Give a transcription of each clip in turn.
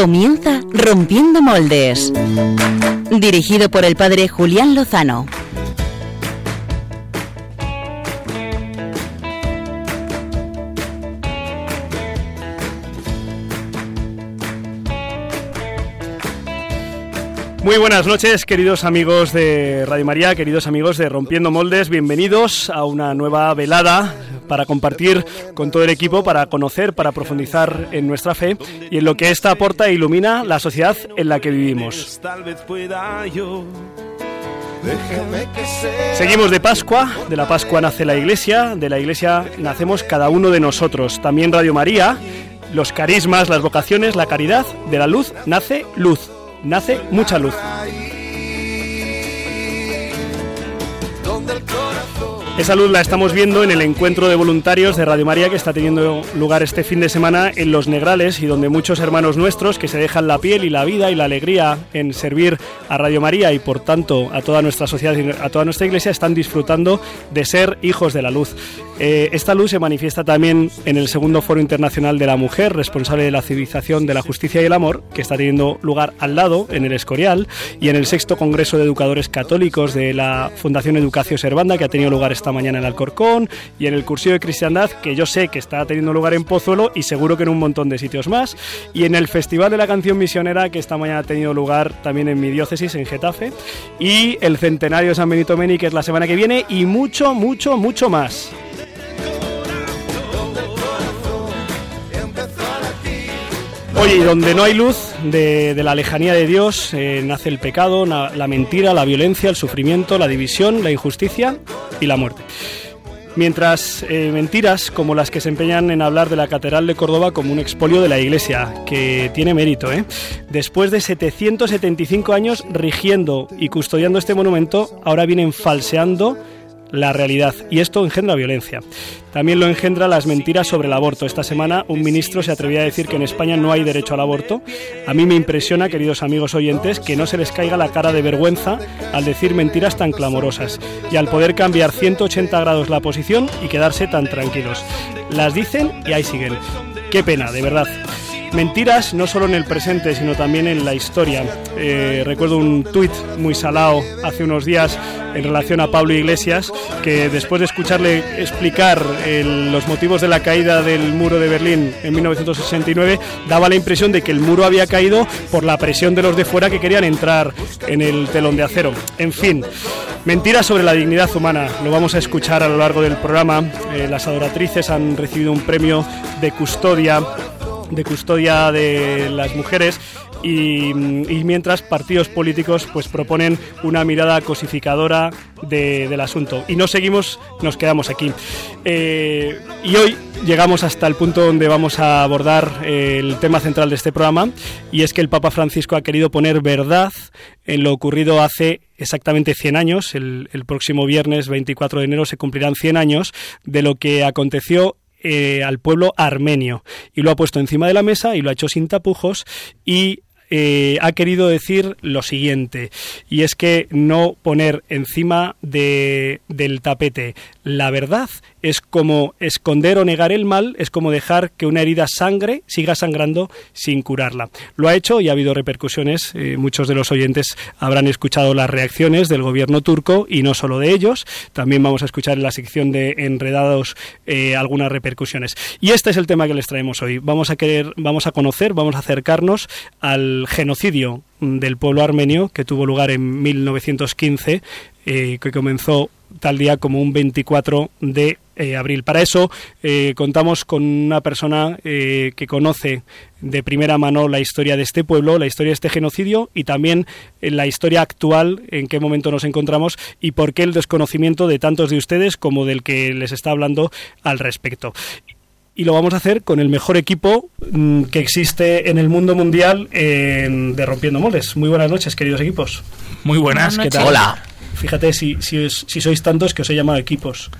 Comienza Rompiendo Moldes. Dirigido por el padre Julián Lozano. Muy buenas noches, queridos amigos de Radio María, queridos amigos de Rompiendo Moldes. Bienvenidos a una nueva velada para compartir con todo el equipo, para conocer, para profundizar en nuestra fe y en lo que esta aporta e ilumina la sociedad en la que vivimos. Seguimos de Pascua, de la Pascua nace la Iglesia, de la Iglesia nacemos cada uno de nosotros. También Radio María, los carismas, las vocaciones, la caridad, de la luz nace luz nace mucha luz. Esa luz la estamos viendo en el encuentro de voluntarios de Radio María que está teniendo lugar este fin de semana en Los Negrales y donde muchos hermanos nuestros que se dejan la piel y la vida y la alegría en servir a Radio María y por tanto a toda nuestra sociedad y a toda nuestra iglesia están disfrutando de ser hijos de la luz. Eh, esta luz se manifiesta también en el segundo Foro Internacional de la Mujer, responsable de la civilización de la justicia y el amor, que está teniendo lugar al lado, en el Escorial, y en el sexto Congreso de Educadores Católicos de la Fundación Educación Servanda, que ha tenido lugar esta mañana en Alcorcón, y en el Cursillo de Cristiandad, que yo sé que está teniendo lugar en Pozuelo y seguro que en un montón de sitios más, y en el Festival de la Canción Misionera, que esta mañana ha tenido lugar también en mi diócesis, en Getafe, y el Centenario de San Benito Meni, que es la semana que viene, y mucho, mucho, mucho más. Oye, donde no hay luz de, la lejanía de Dios, eh, nace el pecado, la mentira, la violencia, el sufrimiento, la división, la injusticia y la muerte. Mientras eh, mentiras como las que se empeñan en hablar de la Catedral de Córdoba como un expolio de la Iglesia, que tiene mérito, ¿eh? Después de 775 años rigiendo y custodiando este monumento, ahora vienen falseando la realidad y esto engendra violencia. También lo engendra las mentiras sobre el aborto. Esta semana un ministro se atrevía a decir que en España no hay derecho al aborto. A mí me impresiona, queridos amigos oyentes, que no se les caiga la cara de vergüenza al decir mentiras tan clamorosas y al poder cambiar 180 grados la posición y quedarse tan tranquilos. Las dicen y ahí siguen. Qué pena, de verdad. Mentiras no solo en el presente, sino también en la historia. Eh, recuerdo un tuit muy salado hace unos días en relación a Pablo Iglesias, que después de escucharle explicar los motivos de la caída del muro de Berlín en 1969, daba la impresión de que el muro había caído por la presión de los de fuera que querían entrar en el telón de acero. En fin, mentiras sobre la dignidad humana. Lo vamos a escuchar a lo largo del programa. Eh, las adoratrices han recibido un premio de custodia de custodia de las mujeres y, mientras partidos políticos pues proponen una mirada cosificadora del asunto. Y no seguimos nos quedamos aquí. Eh, y hoy llegamos hasta el punto donde vamos a abordar el tema central de este programa y es que el Papa Francisco ha querido poner verdad en lo ocurrido hace exactamente 100 años. El, el próximo viernes 24 de enero se cumplirán 100 años de lo que aconteció eh, al pueblo armenio. Y lo ha puesto encima de la mesa y lo ha hecho sin tapujos y eh, ha querido decir lo siguiente, y es que no poner encima de, del tapete la verdad es como esconder o negar el mal, es como dejar que una herida sangre, siga sangrando sin curarla. Lo ha hecho y ha habido repercusiones. Eh, muchos de los oyentes habrán escuchado las reacciones del gobierno turco y no solo de ellos. También vamos a escuchar en la sección de Enredados eh, algunas repercusiones. Y este es el tema que les traemos hoy. Vamos a querer, vamos a conocer, vamos a acercarnos al genocidio del pueblo armenio que tuvo lugar en 1915, eh, que comenzó tal día como un 24 de eh, abril. Para eso eh, contamos con una persona que conoce de primera mano la historia de este pueblo, la historia de este genocidio y también la historia actual, en qué momento nos encontramos y por qué el desconocimiento de tantos de ustedes como del que les está hablando al respecto y lo vamos a hacer con el mejor equipo mm, que existe en el mundo mundial de Rompiendo Moldes. Muy buenas noches, queridos equipos. Muy buenas, ¿qué tal? Hola. Fíjate si, si, sois tantos que os he llamado equipos.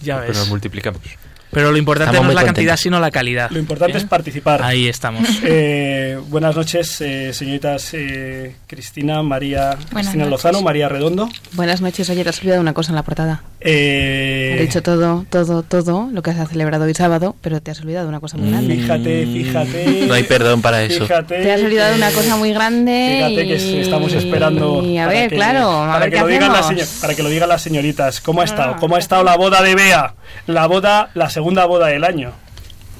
Ya ves. Pero nos multiplicamos. Pero lo importante no es la cantidad, sino la calidad. Lo importante es participar. Ahí estamos. Eh, buenas noches, eh, señoritas eh, Cristina, María, Cristina Lozano, María Redondo. Buenas noches. Oye, te has olvidado una cosa en la portada. Eh... He dicho todo, todo, todo lo que has celebrado hoy sábado, pero te has olvidado una cosa muy mm. grande. Fíjate, fíjate. No hay perdón para eso. te has olvidado una cosa muy grande. Fíjate que estamos esperando. Y a ver, claro, para, que lo digan las para que lo digan las señoritas. ¿Cómo ha estado? ¿Cómo ha estado la boda de Bea? La boda, la segunda boda del año.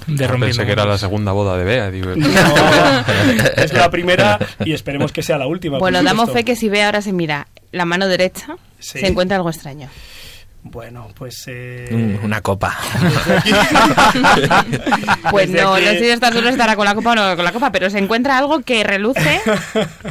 De Pensé que era la segunda boda de Bea. es la primera y esperemos que sea la última. Bueno, damos fe que si Bea ahora se mira la mano derecha, se encuentra algo extraño. Bueno, pues... Eh... Una copa. pues no, no sé si esta solo estará con la copa o no con la copa, pero se encuentra algo que reluce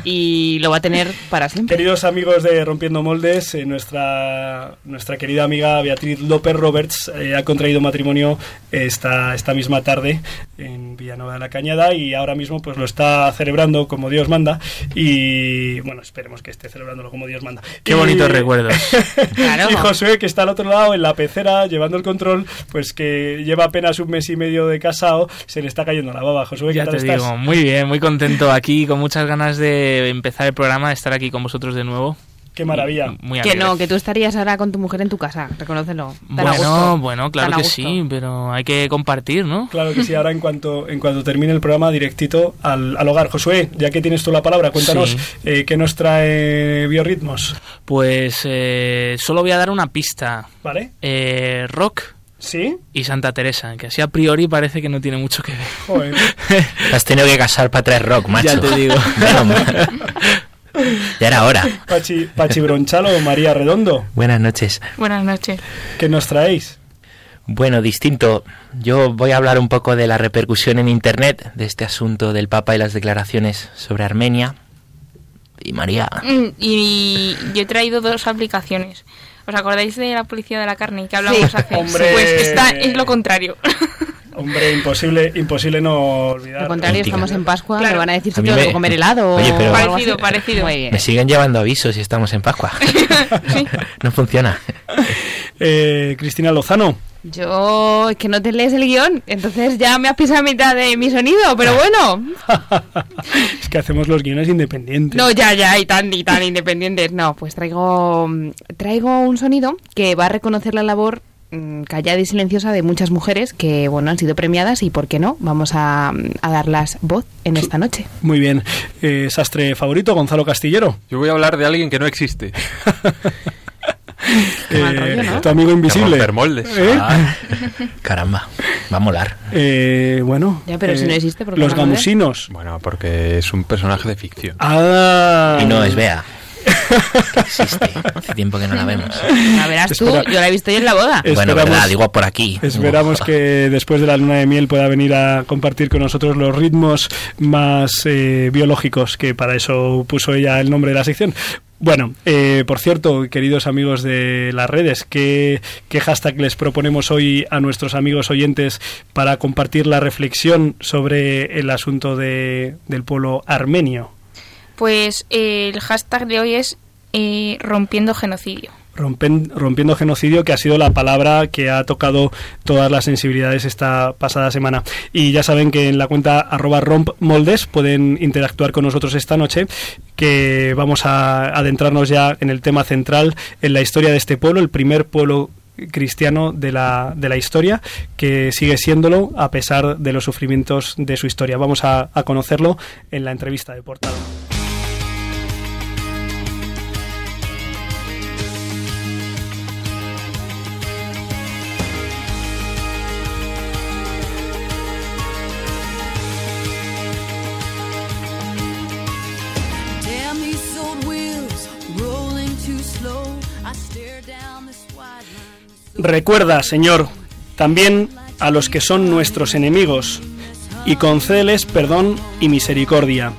y lo va a tener para siempre. Queridos amigos de Rompiendo Moldes, eh, nuestra, nuestra querida amiga Beatriz López Roberts eh, ha contraído matrimonio esta, esta misma tarde en Villanueva de la Cañada y ahora mismo pues lo está celebrando como Dios manda y bueno, esperemos que esté celebrándolo como Dios manda. Qué bonitos recuerdos. claro. Y Josué, que está al otro lado, en la pecera, llevando el control, pues que lleva apenas un mes y medio de casado, se le está cayendo la baba. Josué, ya te digo, muy bien, muy contento aquí, con muchas ganas de empezar el programa, de estar aquí con vosotros de nuevo. Qué maravilla. que no, que tú estarías ahora con tu mujer en tu casa, reconócelo. Bueno, bueno, claro que sí, pero hay que compartir, ¿no? Claro que sí, ahora en cuanto, en cuanto termine el programa, directito al, hogar. Josué, ya que tienes tú la palabra, cuéntanos eh, qué nos trae Biorritmos. Pues eh, solo voy a dar una pista. ¿Vale? Eh, rock. ¿Sí? Y Santa Teresa, que así a priori parece que no tiene mucho que ver. Joder. Has tenido que casar para traer rock, macho. Ya te digo. Ya era hora. Pachi, Pachi Bronchalo, María Redondo. Buenas noches. Buenas noches. ¿Qué nos traéis? Bueno, distinto. Yo voy a hablar un poco de la repercusión en Internet de este asunto del Papa y las declaraciones sobre Armenia. Y María. Mm, y yo he traído dos aplicaciones. ¿Os acordáis de la policía de la carne que hablamos hace? Hombre. Pues esta es lo contrario. Hombre, imposible, imposible no olvidar. Al contrario, estamos en Pascua, me van a decir si tengo que comer helado. Oye, pero parecido, parecido. Me siguen llevando avisos si estamos en Pascua. no funciona. Eh, Cristina Lozano. Yo es que no te lees el guion, entonces ya me has pisado a mitad de mi sonido, pero bueno. es que hacemos los guiones independientes. No, ya, ya, y tan, y tan independientes. No, pues traigo, traigo un sonido que va a reconocer la labor Mm, callada y silenciosa de muchas mujeres que bueno han sido premiadas y por qué no vamos a, darlas voz en esta noche. Muy bien. Eh, sastre favorito Gonzalo Castillero. Yo voy a hablar de alguien que no existe. Eh, tu amigo invisible. ¿Eh? ah, caramba va a molar. Bueno ya pero si no existe los gamusinos. Bueno porque es un personaje de ficción. Ah. y no es Bea existe. Hace tiempo que no la vemos. A verás tú, yo la he visto yo en la boda. bueno, verdad, digo por aquí. Esperamos que después de la luna de miel pueda venir a compartir con nosotros los ritmos más eh, biológicos, que para eso puso ella el nombre de la sección. Bueno, eh, por cierto, queridos amigos de las redes, ¿qué, ¿qué, hashtag les proponemos hoy a nuestros amigos oyentes para compartir la reflexión sobre el asunto de, del pueblo armenio? Pues el hashtag de hoy es eh, rompiendo genocidio. rompiendo genocidio, que ha sido la palabra que ha tocado todas las sensibilidades esta pasada semana. Y ya saben que en la cuenta arroba rompmoldes pueden interactuar con nosotros esta noche, que vamos a adentrarnos ya en el tema central, en la historia de este pueblo, el primer pueblo cristiano de la, de la historia, que sigue siéndolo a pesar de los sufrimientos de su historia. Vamos a, a conocerlo en la entrevista de portada. Recuerda, Señor, también a los que son nuestros enemigos, y concédeles perdón y misericordia.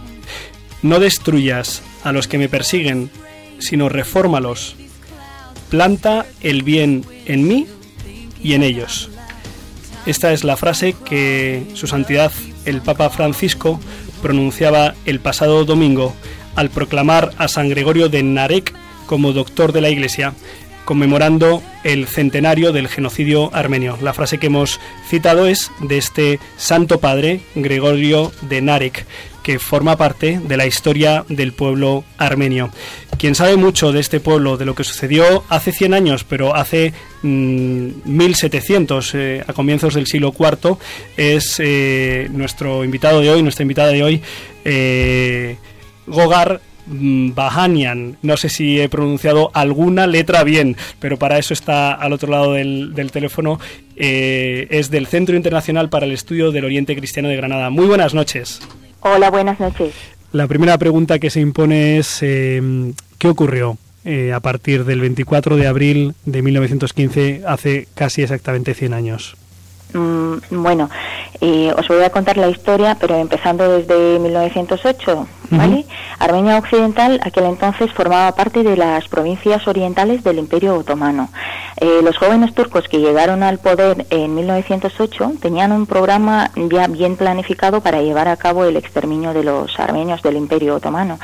No destruyas a los que me persiguen, sino refórmalos. Planta el bien en mí y en ellos. Esta es la frase que Su Santidad el Papa Francisco pronunciaba el pasado domingo al proclamar a San Gregorio de Narek como doctor de la Iglesia conmemorando el centenario del genocidio armenio. La frase que hemos citado es de este Santo Padre, Gregorio de Narek, que forma parte de la historia del pueblo armenio. quien sabe mucho de este pueblo, de lo que sucedió hace 100 años, pero hace 1700, mm, eh, a comienzos del siglo IV, es eh, nuestro invitado de hoy, nuestra invitada de hoy, eh, Gogar Bahanian. No sé si he pronunciado alguna letra bien, pero para eso está al otro lado del, teléfono. Eh, es del Centro Internacional para el Estudio del Oriente Cristiano de Granada. Muy buenas noches. Hola, buenas noches. La primera pregunta que se impone es, eh, ¿qué ocurrió eh, a partir del 24 de abril de 1915, hace casi exactamente 100 años? Mm, bueno, os voy a contar la historia, pero empezando desde 1908. Armenia Occidental aquel entonces formaba parte de las provincias orientales del Imperio Otomano. Eh, los jóvenes turcos que llegaron al poder en 1908 tenían un programa ya bien planificado para llevar a cabo el exterminio de los armenios del Imperio Otomano.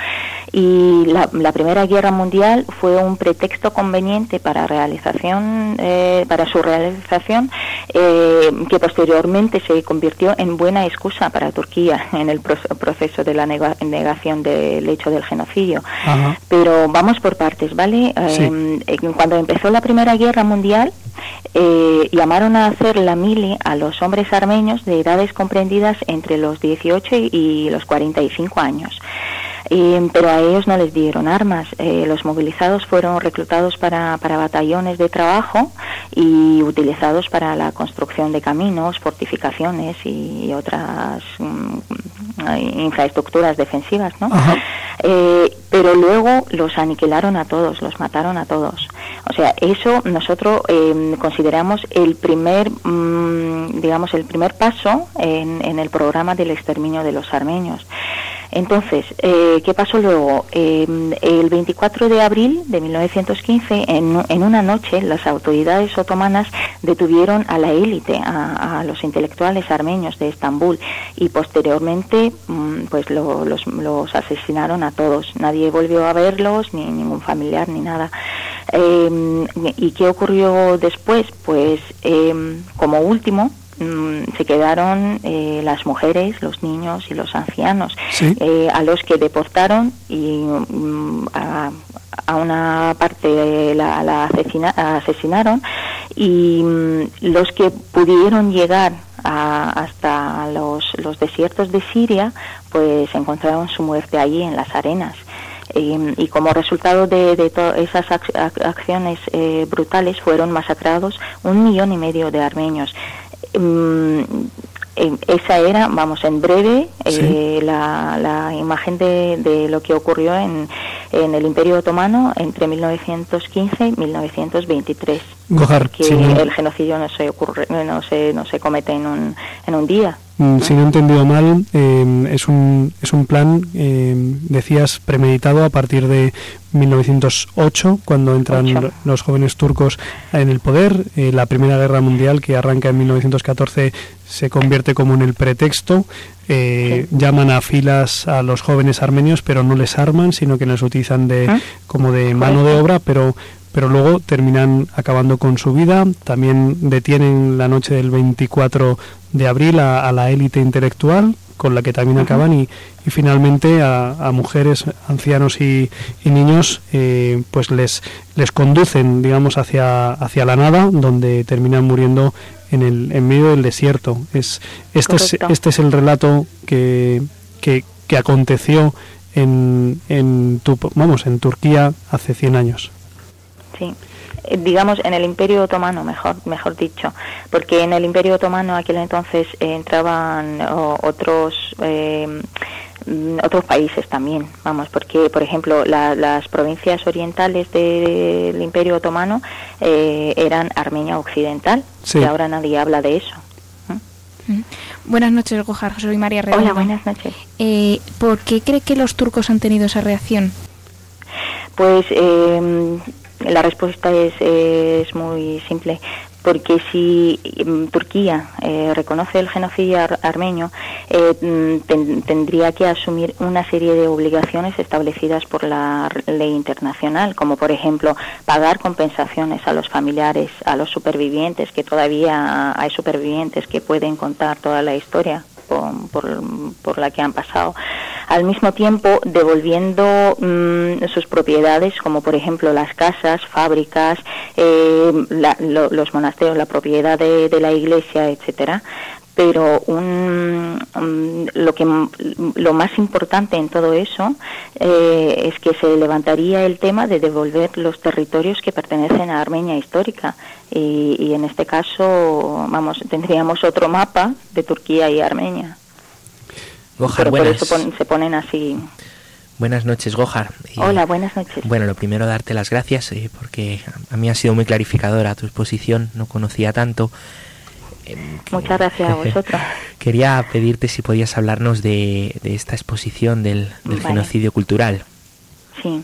Y la, Primera Guerra Mundial fue un pretexto conveniente para realización, eh, para su realización, eh, que posteriormente se convirtió en buena excusa para Turquía en el proceso de la negación del hecho del genocidio. Pero vamos por partes, ¿vale? Eh, cuando empezó la Primera Guerra Mundial, eh, llamaron a hacer la mili a los hombres armenios de edades comprendidas entre los 18 y los 45 años pero a ellos no les dieron armas. Eh, los movilizados fueron reclutados para, para batallones de trabajo y utilizados para la construcción de caminos, fortificaciones y, otras mm, infraestructuras defensivas, ¿no? Eh, pero luego los aniquilaron a todos, los mataron a todos. O sea, eso nosotros em, consideramos el primer, mm, digamos, el primer paso en, en el programa del exterminio de los armenios. Entonces, eh, ¿qué pasó luego? Em, el 24 de abril de 1915, en, en, una noche, las autoridades otomanas detuvieron a la élite, a, los intelectuales armenios de Estambul, y posteriormente, mm, pues los, los, asesinaron a todos. Nadie volvió a verlos, ni ningún familiar, ni nada. Em, ¿Y qué ocurrió después? Pues, em, como último, se quedaron eh, las mujeres, los niños y los ancianos, eh, a los que deportaron y mm, a, una parte la, asesinaron y mm, los que pudieron llegar hasta los, los desiertos de Siria, pues encontraron su muerte allí en las arenas. y como resultado de, de esas acciones eh, brutales fueron masacrados un millón y medio de armenios. Mm, esa era, vamos, en breve, eh, la, la, imagen de, de, lo que ocurrió en, en, el Imperio Otomano entre 1915 y 1923. que el genocidio no se, ocurre, no se, no se comete en un, en un día. Mm, si no he entendido mal, em, es, un, es un plan, em, decías, premeditado a partir de 1908, cuando entran los jóvenes turcos en el poder. Eh, la Primera Guerra Mundial, que arranca en 1914, se convierte como en el pretexto. Eh, llaman a filas a los jóvenes armenios, pero no les arman, sino que les utilizan de, como de mano de obra, pero pero luego terminan acabando con su vida. También detienen la noche del 24 de abril a, la élite intelectual, con la que también acaban, y, y finalmente a, mujeres, ancianos y, niños, eh, pues les, les conducen, digamos, hacia, hacia la nada, donde terminan muriendo en, el, en medio del desierto. Es, este, es, este es el relato que, que, que aconteció en, en, tu, vamos, en Turquía hace 100 años sí eh, digamos en el Imperio Otomano mejor mejor dicho porque en el Imperio Otomano aquel entonces eh, entraban otros eh, otros países también vamos porque por ejemplo las provincias orientales del Imperio Otomano eran Armenia Occidental y ahora nadie habla de eso mm. Buenas noches, Gojar. Soy María Redondo. Hola, buenas noches. ¿Por qué cree que los turcos han tenido esa reacción? Pues eh, la respuesta es, es muy simple porque si mm, Turquía eh, reconoce el genocidio armenio, eh, mm, tendría que asumir una serie de obligaciones establecidas por la ley internacional, como por ejemplo pagar compensaciones a los familiares, a los supervivientes, que todavía hay supervivientes que pueden contar toda la historia por, por, la que han pasado, al mismo tiempo devolviendo mm, sus propiedades, como por ejemplo las casas, fábricas, eh, los monasterios, la propiedad de, de la iglesia, etcétera, pero un, lo que lo más importante en todo eso eh, es que se levantaría el tema de devolver los territorios que pertenecen a Armenia histórica y, en este caso vamos tendríamos otro mapa de Turquía y Armenia Gojar, por eso se ponen así Buenas noches, Gojar. Hola, buenas noches. Bueno, lo primero darte las gracias eh, porque a mí ha sido muy clarificadora tu exposición, no conocía tanto. Muchas gracias a vosotros. Quería pedirte si podías hablarnos de, esta exposición del, genocidio cultural. Sí,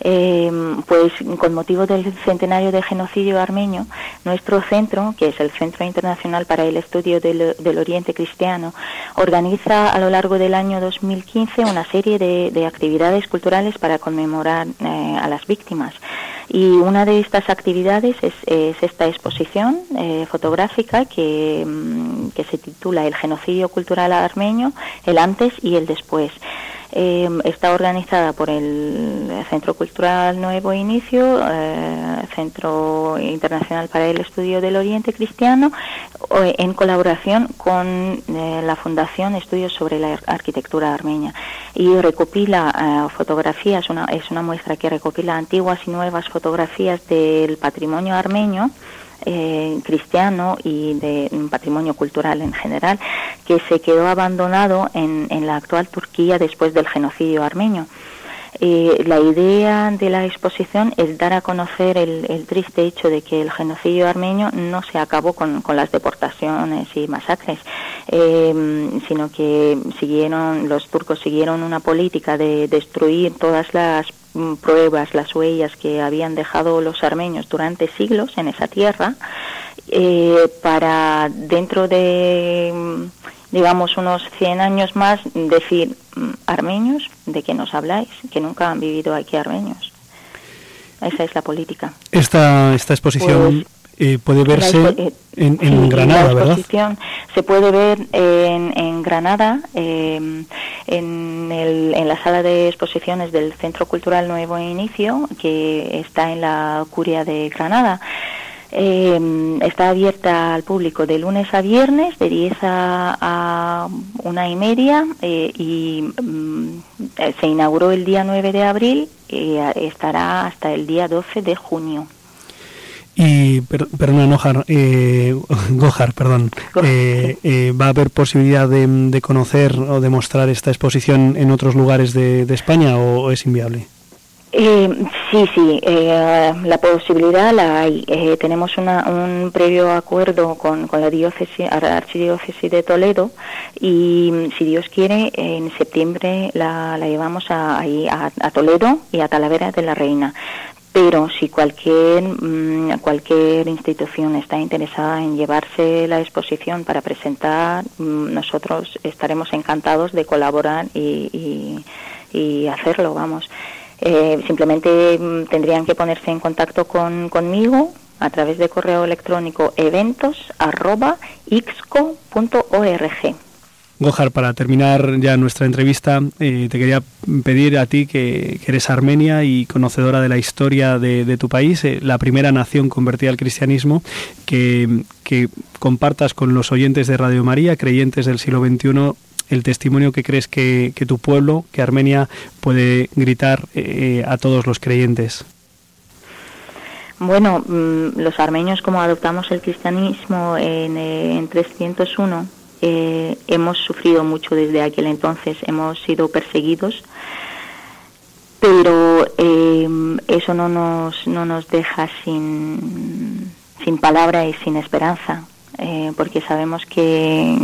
em, pues con motivo del centenario del genocidio armenio, nuestro centro, que es el Centro Internacional para el Estudio del, Oriente Cristiano, organiza a lo largo del año 2015 una serie de, actividades culturales para conmemorar eh, a las víctimas. Y una de estas actividades es, esta exposición eh, fotográfica mm, que se titula El genocidio cultural armenio, el antes y el después. Eh, está organizada por el Centro Cultural Nuevo Inicio, eh, Centro Internacional para el Estudio del Oriente Cristiano, en colaboración con eh, la Fundación Estudios sobre la Arquitectura Armenia. Y recopila fotografías, una, es una muestra que recopila antiguas y nuevas fotografías del patrimonio armenio eh, cristiano y de un patrimonio cultural en general que se quedó abandonado en, en la actual Turquía después del genocidio armenio. Eh, la idea de la exposición es dar a conocer el, triste hecho de que el genocidio armenio no se acabó con, las deportaciones y masacres, eh, sino que siguieron los turcos siguieron una política de destruir todas las pruebas, las huellas que habían dejado los armenios durante siglos en esa tierra, eh, para dentro de digamos, unos 100 años más, decir, mm, armenios, ¿de qué nos habláis? Que nunca han vivido aquí armenios. Esa es la política. Esta, esta exposición pues, eh, puede verse eh, en, Granada, la exposición Se puede ver en, en Granada, em, en, el, en la sala de exposiciones del Centro Cultural Nuevo Inicio, que está en la Curia de Granada. Eh, está abierta al público de lunes a viernes, de 10 a, una y media, eh, y mm, eh, se inauguró el día 9 de abril y estará hasta el día 12 de junio. Y, perdón, Gojar, perdón, ¿va a haber posibilidad de, conocer o de mostrar esta exposición en otros lugares de España o es inviable? Eh, sí, sí, eh, la posibilidad la hay. Eh, tenemos un previo acuerdo con, la diócesis, archidiócesis de Toledo y si Dios quiere, en septiembre la, llevamos a, a, Toledo y a Talavera de la Reina. Pero si cualquier, mm, cualquier institución está interesada en llevarse la exposición para presentar, mm, nosotros estaremos encantados de colaborar y, y hacerlo, vamos. Eh, simplemente mm, tendrían que ponerse en contacto con, conmigo a través de correo electrónico eventos@ixco.org. Gojar, para terminar ya nuestra entrevista, eh, te quería pedir a ti, que, eres armenia y conocedora de la historia de, tu país, eh, la primera nación convertida al cristianismo, que, que compartas con los oyentes de Radio María, creyentes del siglo XXI, el testimonio que crees que, tu pueblo, que Armenia, puede gritar eh, a todos los creyentes? Bueno, mm, los armenios como adoptamos el cristianismo en, en 301, eh, hemos sufrido mucho desde aquel entonces, hemos sido perseguidos, pero eh, eso no nos, no nos deja sin, sin palabra y sin esperanza, porque sabemos que,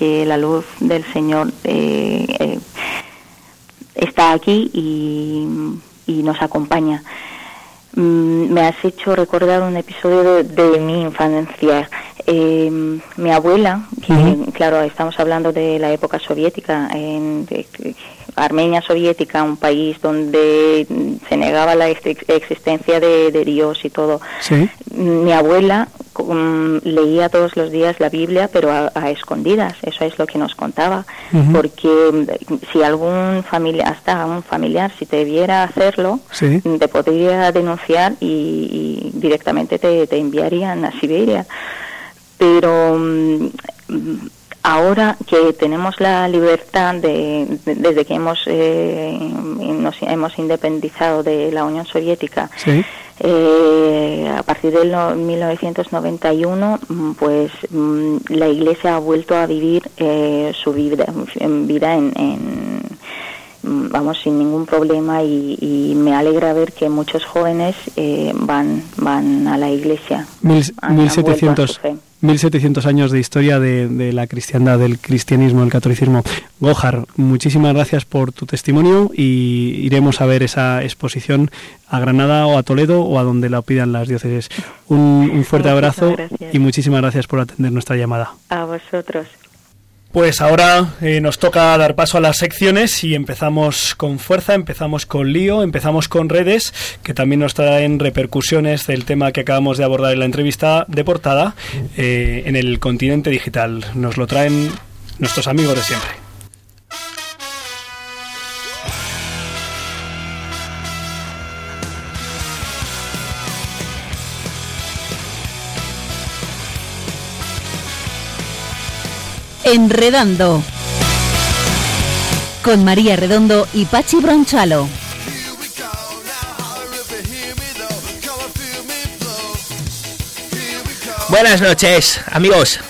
que la luz del Señor eh, eh, está aquí y, nos acompaña. Mm, me has hecho recordar un episodio de, mi infancia. Eh, mi abuela, que claro, estamos hablando de la época soviética, en Armenia soviética, un país donde se negaba la existencia de, Dios y todo. Mi abuela mm, leía todos los días la Biblia, pero a, escondidas. Eso es lo que nos contaba. Porque mm, si algún familiar, hasta un familiar, si te viera hacerlo, te podría denunciar y, directamente te, te, enviarían a Siberia. Pero ahora que tenemos la libertad de, desde que hemos eh, nos hemos independizado de la Unión Soviética eh, a partir del 1991 mm, pues mm, la Iglesia ha vuelto a vivir eh, su vida en vida en, mm, vamos sin ningún problema y, me alegra ver que muchos jóvenes van van a la Iglesia. Mil, 1700 1700 años de historia de, la cristiandad, del cristianismo, del catolicismo. Gojar, muchísimas gracias por tu testimonio y iremos a ver esa exposición a Granada o a Toledo o a donde la pidan las diócesis. Un, un fuerte abrazo y muchísimas gracias por atender nuestra llamada. A vosotros. Pues ahora eh, nos toca dar paso a las secciones y empezamos con fuerza, empezamos con lío, empezamos con redes, que también nos traen repercusiones del tema que acabamos de abordar en la entrevista de portada eh, en el continente digital. Nos lo traen nuestros amigos de siempre. Enredando. Con María Redondo y Pachi Bronchalo. Buenas noches, amigos.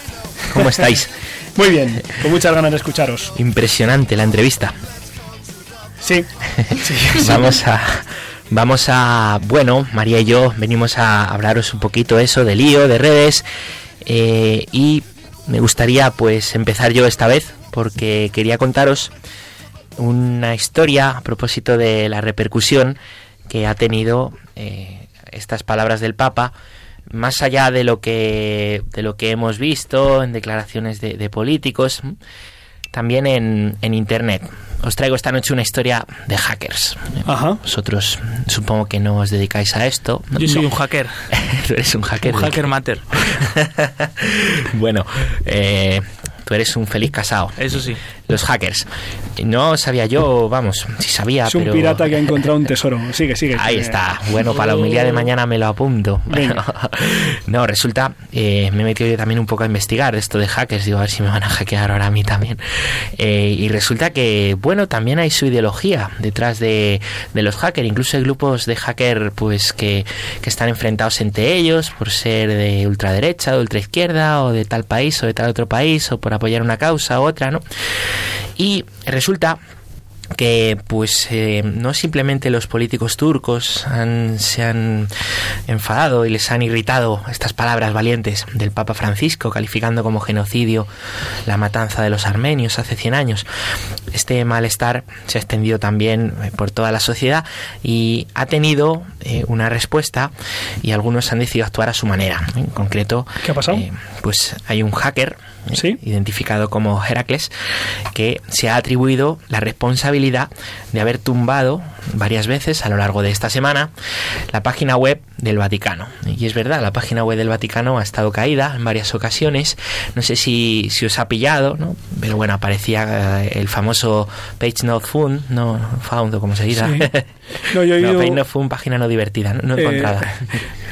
¿Cómo estáis? Muy bien, con muchas ganas de escucharos. Impresionante la entrevista. Sí. vamos a vamos a bueno, María y yo venimos a hablaros un poquito eso de lío, de redes eh, y me gustaría pues empezar yo esta vez porque quería contaros una historia a propósito de la repercusión que ha tenido eh, estas palabras del Papa más allá de lo que de lo que hemos visto en declaraciones de, de políticos también en, en internet os traigo esta noche una historia de hackers. Ajá. Vosotros supongo que no os dedicáis a esto. Yo soy un hacker. Tú eres un hacker. Un hacker mater. bueno, eh, tú eres un feliz casado. Eso sí. Los hackers. No sabía yo, vamos, si sabía, es un pirata que ha encontrado un tesoro. Sigue, sigue. Ahí está. Bueno, para la humildad de mañana me lo apunto. no, resulta, eh, me he metido yo también un poco a investigar esto de hackers. Digo, a ver si me van a hackear ahora a mí también. Eh, y resulta que, bueno, también hay su ideología detrás de, de los hackers. Incluso hay grupos de hacker pues que, que están enfrentados entre ellos por ser de ultraderecha, de ultraizquierda, o de tal país o de tal otro país, o por apoyar una causa u otra, ¿no? Y resulta que pues eh, no simplemente los políticos turcos se han enfadado y les han irritado estas palabras valientes del Papa Francisco calificando como genocidio la matanza de los armenios hace 100 años. Este malestar se ha extendido también eh, por toda la sociedad y ha tenido eh, una respuesta y algunos han decidido actuar a su manera. En concreto, ¿qué ha pasado? pues hay un hacker identificado como Heracles, que se ha atribuido la responsabilidad de haber tumbado varias veces a lo largo de esta semana la página web del Vaticano. Y es verdad, la página web del Vaticano ha estado caída en varias ocasiones. No sé si, si os ha pillado, ¿no? pero bueno, aparecía eh, el famoso page not found, no found, como se diga. No, yo no, page not found, página no divertida, no, eh, encontrada.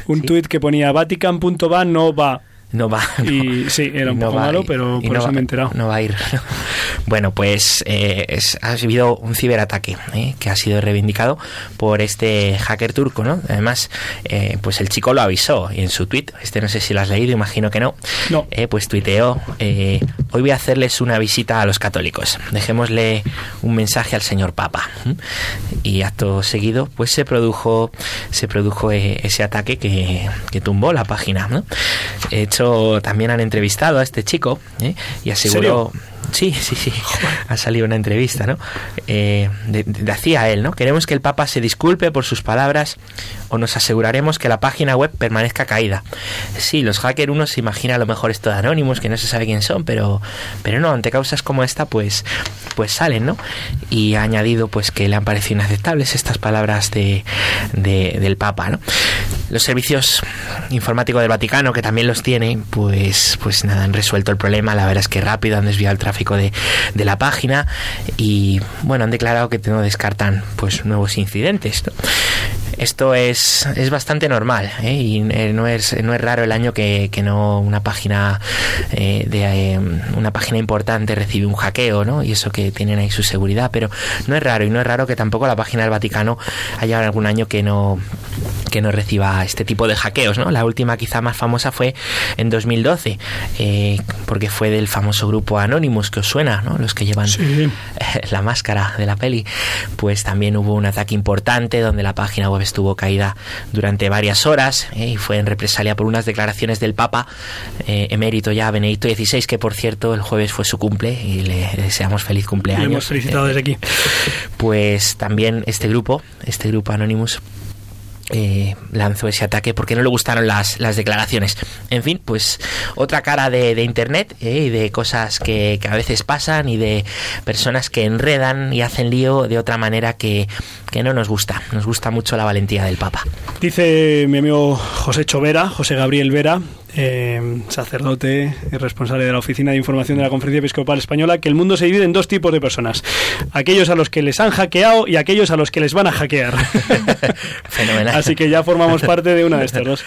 Un tuit que ponía vatican.va no va no va. y sí, era un poco malo, pero por eso me he enterado. No va a ir. bueno, pues eh, ha habido un ciberataque eh, que ha sido reivindicado por este hacker turco, ¿no? Además, eh, pues el chico lo avisó en su tweet. Este no sé si lo has leído, imagino que no. No. pues tuiteó: Hoy voy a hacerles una visita a los católicos. Dejémosle un mensaje al señor Papa. Y acto seguido, pues se produjo, se produjo ese ataque que, que tumbó la página, ¿no? Hecho también han entrevistado a este chico ¿eh? y aseguró... Sí, sí, sí. Ha salido una entrevista, ¿no? Eh, decía él, ¿no? Queremos que el Papa se disculpe por sus palabras o nos aseguraremos que la página web permanezca caída. Sí, los hackers uno se imagina a lo mejor esto de anónimos, que no se sabe quién son, pero, pero no, ante causas como esta, pues, después salen, ¿no? Y ha añadido pues que le han parecido inaceptables estas palabras de, del Papa, ¿no? Los servicios informáticos del Vaticano, que también los tiene, pues, pues nada, han resuelto el problema. La verdad es que rápido han desviado el tráfico de, de la página y, bueno, han declarado que no descartan pues nuevos incidentes. Esto es, es bastante normal ¿eh? y eh, no es, no es raro el año que, que no una página eh, de una página importante recibe un hackeo, ¿no? Y eso que tienen ahí su seguridad, pero no es raro y no es raro que tampoco la página del Vaticano haya algún año que no que no reciba este tipo de hackeos, ¿no? La última quizá más famosa fue en 2012, porque fue del famoso grupo Anonymous que os suena, ¿no? Los que llevan la máscara de la peli, pues también hubo un ataque importante donde la página web estuvo caída durante varias horas eh, y fue en represalia por unas declaraciones del Papa eh, emérito ya Benedicto XVI, que por cierto el jueves fue su cumple y le deseamos feliz cumpleaños. Le hemos felicitado desde aquí. Pues también este grupo, este grupo Anonymous, eh, lanzó ese ataque porque no le gustaron las, las declaraciones. En fin, pues otra cara de, Internet eh, y de cosas que, que, a veces pasan y de personas que enredan y hacen lío de otra manera que, que no nos gusta. Nos gusta mucho la valentía del Papa. Dice mi amigo José Chovera, José Gabriel Vera, eh, sacerdote y responsable de la Oficina de Información de la Conferencia Episcopal Española, que el mundo se divide en dos tipos de personas. Aquellos a los que les han hackeado y aquellos a los que les van a hackear. Fenomenal. Así que ya formamos parte de una de estos dos.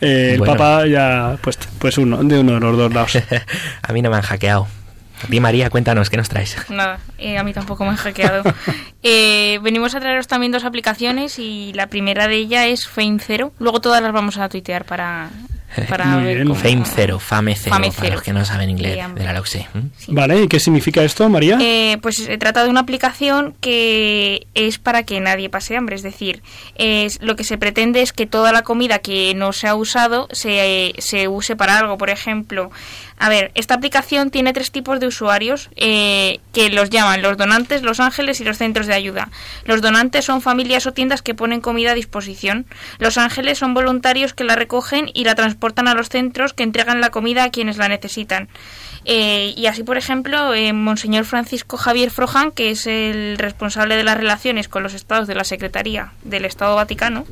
Eh, el bueno. Papa ya, pues, pues uno, de uno de los dos lados. a mí no me han hackeado. Di María, cuéntanos, ¿qué nos traes? Nada, eh, a mí tampoco me han hackeado. eh, venimos a traeros también dos aplicaciones y la primera de ellas es Fame Zero. Luego todas las vamos a tuitear para para Muy bien. Fame cero, fame cero, fame para los que no saben inglés de la LOXE. Sí. Vale, ¿y qué significa esto, María? Eh, pues se trata de una aplicación que es para que nadie pase hambre, es decir, es, lo que se pretende es que toda la comida que no se ha usado se, se use para algo, por ejemplo, a ver, esta aplicación tiene tres tipos de usuarios eh, que los llaman los donantes, los ángeles y los centros de ayuda. Los donantes son familias o tiendas que ponen comida a disposición. Los ángeles son voluntarios que la recogen y la transportan a los centros que entregan la comida a quienes la necesitan. Eh, y así, por ejemplo, eh, Monseñor Francisco Javier Frojan, que es el responsable de las relaciones con los estados de la Secretaría del Estado Vaticano,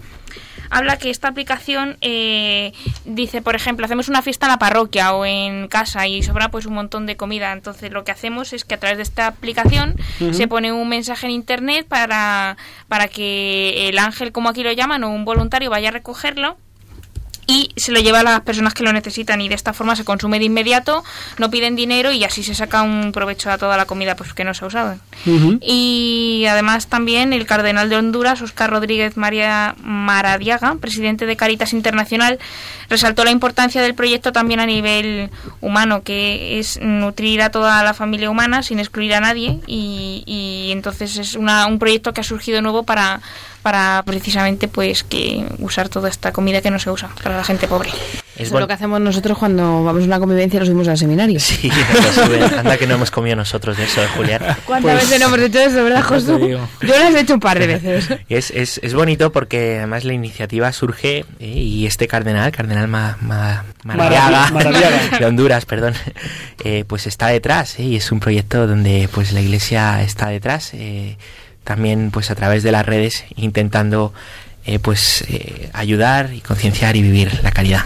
habla que esta aplicación eh, dice, por ejemplo, hacemos una fiesta en la parroquia o en casa y sobra pues un montón de comida. Entonces lo que hacemos es que a través de esta aplicación uh -huh. se pone un mensaje en internet para, para que el ángel, como aquí lo llaman, o un voluntario vaya a recogerlo y se lo lleva a las personas que lo necesitan y de esta forma se consume de inmediato, no piden dinero y así se saca un provecho a toda la comida pues que no se ha usado. Uh -huh. Y además también el cardenal de Honduras, Oscar Rodríguez María Maradiaga, presidente de Caritas Internacional, resaltó la importancia del proyecto también a nivel humano, que es nutrir a toda la familia humana sin excluir a nadie y, y entonces es una, un proyecto que ha surgido nuevo para para precisamente pues que usar toda esta comida que no se usa para la gente pobre. Es Eso es lo que hacemos nosotros cuando vamos a una convivencia y nos subimos al seminario. Sí, nos anda que no hemos comido nosotros de eso, ¿eh, Julián. ¿Cuántas pues, veces no hemos hecho eso, verdad, Josu? Yo lo he hecho un par de veces. Es, es, es bonito porque además la iniciativa surge eh, y este cardenal, cardenal Ma, Ma, Maradiaga, Maradiaga, de Honduras, perdón, eh, pues está detrás y es un proyecto donde pues la iglesia está detrás también pues a través de las redes intentando eh, pues eh, ayudar y concienciar y vivir la calidad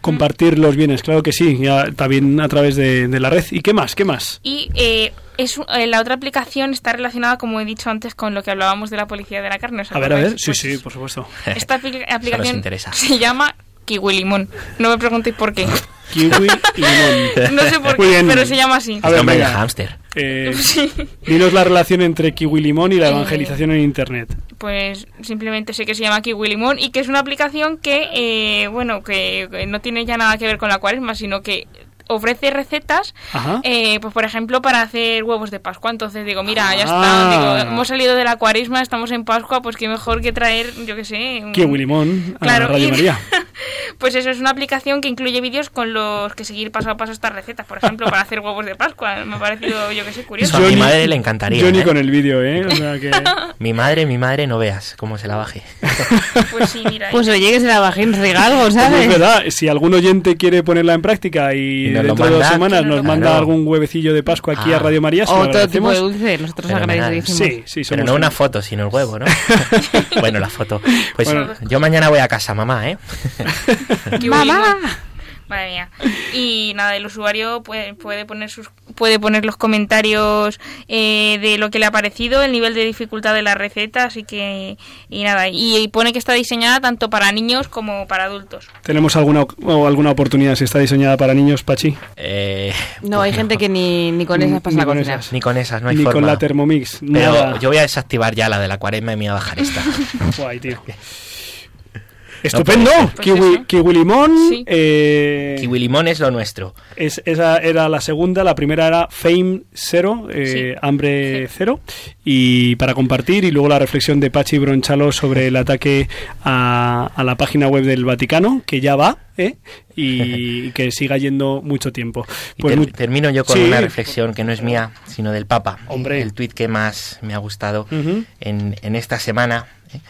compartir los bienes claro que sí ya, también a través de, de, la red. Y qué más qué más y eh, es la otra aplicación está relacionada como he dicho antes con lo que hablábamos de la policía de la carne a ver a ver. sí pues, sí por supuesto. esta aplicación se llama kiwi limón. No me preguntéis por qué. Kiwi limón. No sé por qué pero se llama así. A ver, nombre de hámster. Eh, sí. Dinos la relación entre Kiwi Limón y la evangelización en Internet. Pues simplemente sé que se llama Kiwi Limón y que es una aplicación que, eh, bueno, que no tiene ya nada que ver con la cuaresma, sino que ofrece recetas, eh, pues por ejemplo, para hacer huevos de Pascua. Entonces digo, mira, ya está, digo, hemos salido de la cuaresma, estamos en Pascua, pues qué mejor que traer, yo qué sé... Un... Kiwi Limón claro, a Radio María. Pues eso es una aplicación que incluye vídeos con los que seguir paso a paso estas recetas. Por ejemplo, para hacer huevos de Pascua. Me ha parecido, yo que sé, curioso. a mi madre le encantaría. Yo ni ¿eh? con el vídeo, ¿eh? O sea que... mi madre, mi madre, no veas cómo se la baje. Pues sí, mira. Pues oye, que se la baje y nos diga algo, Pues ¿sabes? es verdad, si algún oyente quiere ponerla en práctica y, Y nos lo dentro de dos manda, semanas nos manda manda. algún huevecillo de Pascua aquí Ah. a Radio María, O todo tipo de dulce, nosotros agradecemos. Sí, sí, somos Pero no un- una foto, sino el huevo, ¿no? bueno, la foto. Pues Bueno. yo mañana voy a casa, mamá, ¿eh? Qué ¡Mamá! Madre mía. Y nada, el usuario puede, puede poner sus puede poner los comentarios eh, de lo que le ha parecido, el nivel de dificultad de la receta, así que y nada, y, y pone que está diseñada tanto para niños como para adultos. ¿Tenemos alguna, o alguna oportunidad si está diseñada para niños, Pachi? Eh, No, hay gente que ni, ni con esas pasa Ni con esas. ni con esas, no hay Ni forma. con la Thermomix. Pero nada. yo voy a desactivar ya la de la cuaresma y me voy a bajar esta. Guay, tío. Estupendo. puede ser. kiwi, Pues eso. kiwi limón. Sí. eh, Kiwi limón es lo nuestro. es- esa era la segunda. La primera era Fame Cero, eh, Sí. Hambre Cero. Y para compartir. Y luego la reflexión de Pachi Bronchalo sobre el ataque a, a la página web del Vaticano, que ya va, ¿eh? Y que siga yendo mucho tiempo. Y Pues ter- termino yo con Sí. una reflexión que no es mía, sino del Papa. Hombre. El tuit que más me ha gustado en, en esta semana ¿eh?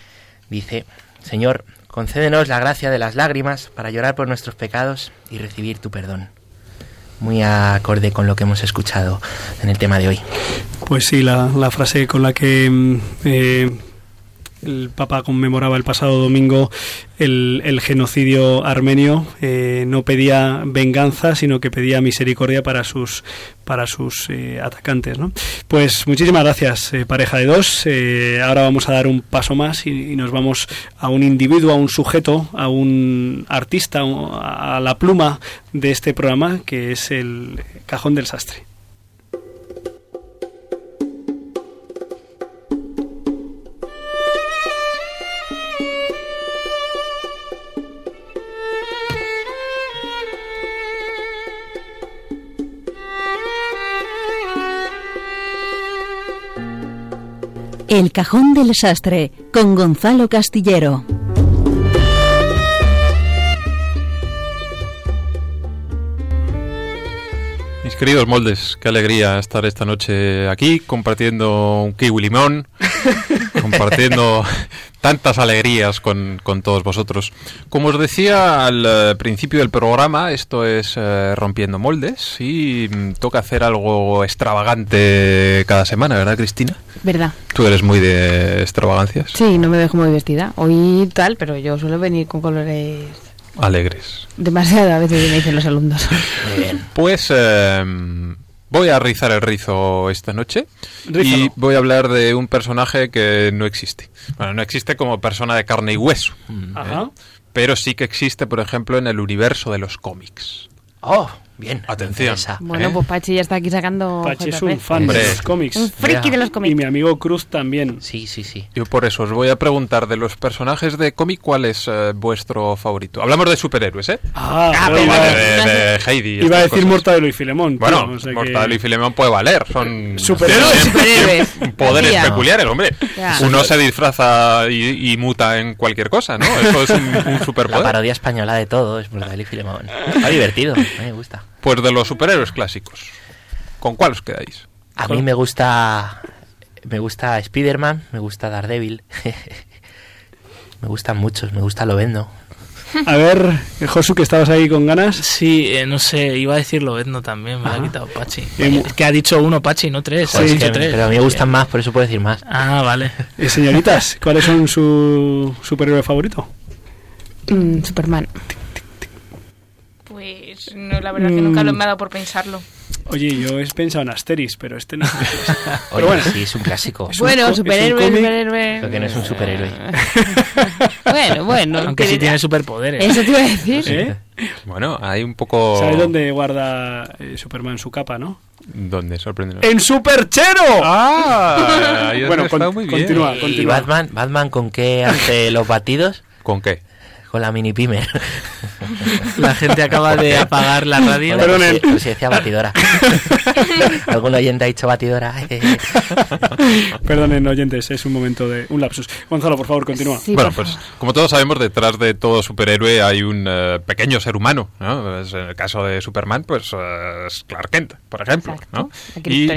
dice, Señor, concédenos la gracia de las lágrimas para llorar por nuestros pecados y recibir tu perdón. Muy acorde con lo que hemos escuchado en el tema de hoy. Pues sí, la, frase con la que mm, eh, el Papa conmemoraba el pasado domingo el, genocidio armenio eh, no pedía venganza, sino que pedía misericordia para sus para sus eh, atacantes. Pues muchísimas gracias, eh, pareja de dos. Eh, ahora vamos a dar un paso más y nos vamos a un individuo, a un sujeto, a un artista, a la pluma de este programa, que es el cajón del sastre. El cajón del sastre con Gonzalo Castillero. Mis queridos moldes, qué alegría estar esta noche aquí compartiendo un kiwi limón, compartiendo tantas alegrías con, con todos vosotros. Como os decía al eh, principio del programa, esto es eh, Rompiendo Moldes y mm, toca hacer algo extravagante cada semana, ¿verdad, Cristina? ¿Verdad? Tú eres muy de extravagancias, Sí, no me dejo muy vestida. Hoy tal, pero yo suelo venir con colores alegres. demasiado a veces me dicen los alumnos. Muy bien. Pues eh, voy a rizar el rizo esta noche Rízalo. y voy a hablar de un personaje que no existe. Bueno, no existe como persona de carne y hueso, Ajá. pero sí que existe, por ejemplo, en el universo de los cómics. Oh, bien. Atención. interesa. Bueno, ¿Eh? pues Pachi ya está aquí sacando. Pachi es un fan Hombre. de los cómics. Un friki de los Y cómics. mi amigo Cruz también. Sí, sí, sí. Yo por eso os voy a preguntar de los personajes de cómic cuál es eh, vuestro favorito. Hablamos de superhéroes, ¿eh? Ah, Ah, pero iba, de, Heidi. y iba a decir cosas. Mortadelo y Filemón. tío, Bueno, o sea que- Mortadelo y Filemón puede valer, son Superhéroes. Superhéroes. poderes peculiares, hombre. Ya. Uno se disfraza y, y muta en cualquier cosa, ¿no? Eso es un, un La superpoder. parodia española de todo es Mortadelo y Filemón. Está divertido, me gusta. Pues de los superhéroes clásicos, ¿con cuál os quedáis? A mí me gusta me gusta Spider-Man, me gusta Daredevil. me gustan muchos, me gusta Lovendo. A ver, Josu, que estabas ahí con ganas. Sí, eh, no sé, iba a decir Lobezno también, me lo ha quitado Pachi. Es que ha dicho uno Pachi, no tres. Joder, ha es dicho que- tres. pero a mí me gustan más, por eso puedo decir más. Ah, vale. Eh, señoritas, ¿cuáles son su superhéroe favorito? Mm, Superman. Pues no, la verdad que nunca lo me ha dado por pensarlo. Oye, yo he pensado en Asteris, pero este no. Oye, bueno. sí, es un clásico. Es un co- Bueno, es un superhéroe, superhéroe. Lo que no es un superhéroe. bueno, bueno. Aunque sí tiene superpoderes. Eso te iba a decir. ¿Eh? Bueno, hay un poco... ¿Sabes dónde guarda eh, Superman su capa, no? ¿Dónde? Sorprende. ¡En Superchero! ¡Ah! Bueno, con- muy bien. continúa. ¿Y Batman, Batman con qué hace los batidos? ¿Con qué? Con la mini pimer. La gente acaba de apagar la radio. Perdonen. pues pues sí decía batidora. Algún oyente ha dicho batidora. eh. Perdonen, oyentes, es un momento de un lapsus. Gonzalo, por favor, continúa. Sí, bueno, pues favor. como todos sabemos, detrás de todo superhéroe hay un eh, pequeño ser humano. ¿no? Pues, en el caso de Superman, pues eh, es Clark Kent, por ejemplo. Exacto. ¿no? Y,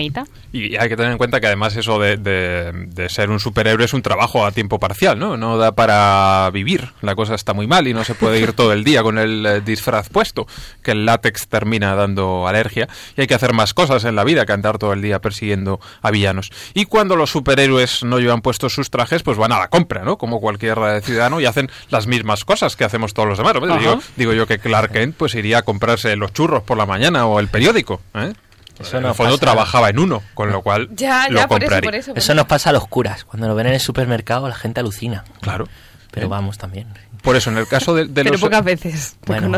y hay que tener en cuenta que además eso de, de- de ser un superhéroe es un trabajo a tiempo parcial, ¿no? No da para vivir. La cosa está muy mal y no se puede ir todo el día con el eh, disfraz puesto, que el látex termina dando alergia. Y hay que hacer más cosas en la vida que andar todo el día persiguiendo a villanos. Y cuando los superhéroes no llevan puestos sus trajes, pues van a la compra, ¿no? Como cualquier eh, ciudadano y hacen las mismas cosas que hacemos todos los demás. Ajá. Digo, digo yo que Clark Kent pues iría a comprarse los churros por la mañana o el periódico, ¿eh? Eso en no el fondo pasa. trabajaba en uno, con lo cual Ya, lo ya, por eso, compraría. por eso. por Eso nos pasa a los curas. Cuando lo ven en el supermercado la gente alucina. Claro. Pero ¿Eh? vamos también. Por eso, en el caso de, de Pero los pocas veces, Bueno, no,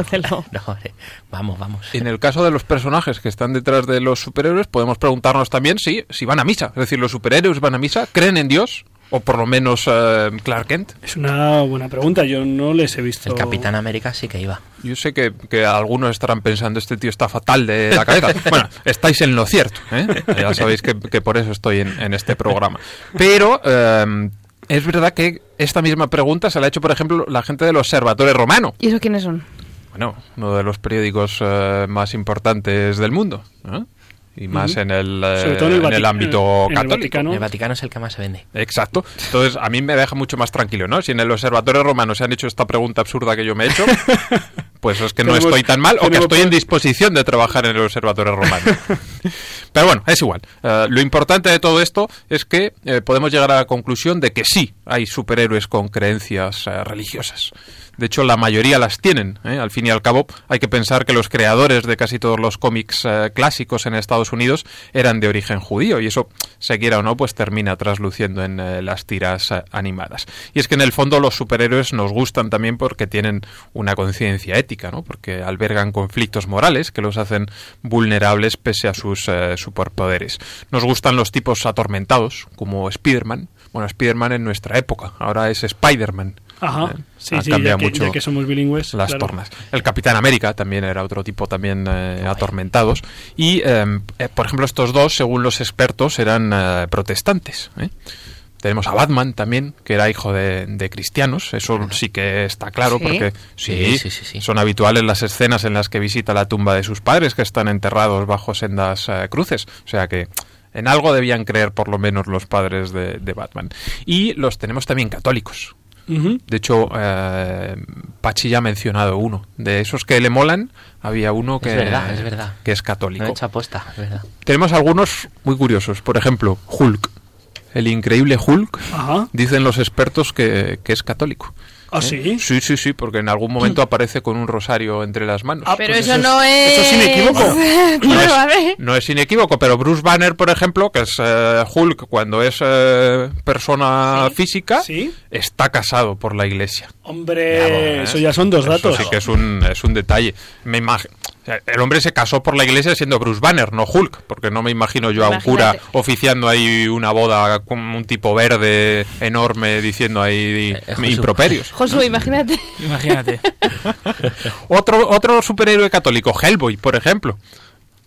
hombre, vamos, vamos. en el caso de los personajes que están detrás de los superhéroes, podemos preguntarnos también si, si van a misa. Es decir, los superhéroes van a misa, creen en Dios, o por lo menos eh, Clark Kent. Es una buena pregunta, yo no les he visto. El Capitán América sí que iba. Yo sé que, que algunos estarán pensando, este tío está fatal de la cabeza. Bueno, estáis en lo cierto. ¿eh? Ya sabéis que, que por eso estoy en, en este programa. Pero eh, es verdad que esta misma pregunta se la ha hecho, por ejemplo, la gente del Observatorio Romano. ¿Y eso quiénes son? Bueno, uno de los periódicos eh, más importantes del mundo. ¿eh? Y más en, el, eh, en el, ámbito en el católico. Vaticano. El Vaticano es el que más se vende. Exacto. Entonces, a mí me deja mucho más tranquilo, ¿no? Si en el Observatorio Romano se han hecho esta pregunta absurda que yo me he hecho, pues es que no Tenemos- estoy tan mal o que estoy en disposición de trabajar en el Observatorio Romano. Pero bueno, es igual. Eh, lo importante de todo esto es que eh, podemos llegar a la conclusión de que sí hay superhéroes con creencias eh, religiosas. De hecho, la mayoría las tienen. ¿eh? Al fin y al cabo, hay que pensar que los creadores de casi todos los cómics clásicos en Estados Unidos eran de origen judío y eso, se quiera o no, pues termina trasluciendo en las tiras animadas. Y es que en el fondo los superhéroes nos gustan también porque tienen una conciencia ética, ¿no? porque albergan conflictos morales que los hacen vulnerables pese a sus eh, superpoderes. Nos gustan los tipos atormentados, como Spider-Man. Bueno, Spider-Man en nuestra época, ahora es Spider-Man. Ajá, Eh, sí, ha sí, ya cambiado que, mucho ya que somos bilingües. las claro. tornas. El Capitán América también era otro tipo también eh, atormentados. Y, eh, eh, por ejemplo, estos dos, según los expertos, eran eh, protestantes. Tenemos a Batman también, que era hijo de, de cristianos. Eso sí que está claro, ¿Sí? porque sí, Sí, sí, sí, sí. son habituales las escenas en las que visita la tumba de sus padres, que están enterrados bajo sendas eh, cruces. O sea que en algo debían creer, por lo menos, los padres de, de Batman. Y los tenemos también católicos. De hecho, eh, Pachi ya ha mencionado uno. De esos que le molan, había uno que Es verdad, es verdad. que es No católico. he hecho aposta, es verdad. Tenemos algunos muy curiosos. Por ejemplo, Hulk. El increíble Hulk. Ajá. Dicen los expertos que, que es católico. ¿Ah, ¿Eh? sí? Sí, sí, sí, porque en algún momento aparece con un rosario entre las manos. Ah, Pero pues eso, eso no es- es... eso es inequívoco. No es, no es inequívoco, pero Bruce Banner, por ejemplo, que es eh, Hulk cuando es eh, persona Sí. física, Sí. está casado por la iglesia. Hombre, Bravo, ¿eh? eso ya son dos Eso datos. sí que es un, es un detalle. Me imag- o sea, el hombre se casó por la iglesia siendo Bruce Banner, no Hulk, porque no me imagino yo a un cura oficiando ahí una boda con un tipo verde enorme diciendo ahí Eh, Josu. improperios. Josué, imagínate. Imagínate. Otro, otro superhéroe católico, Hellboy, por ejemplo.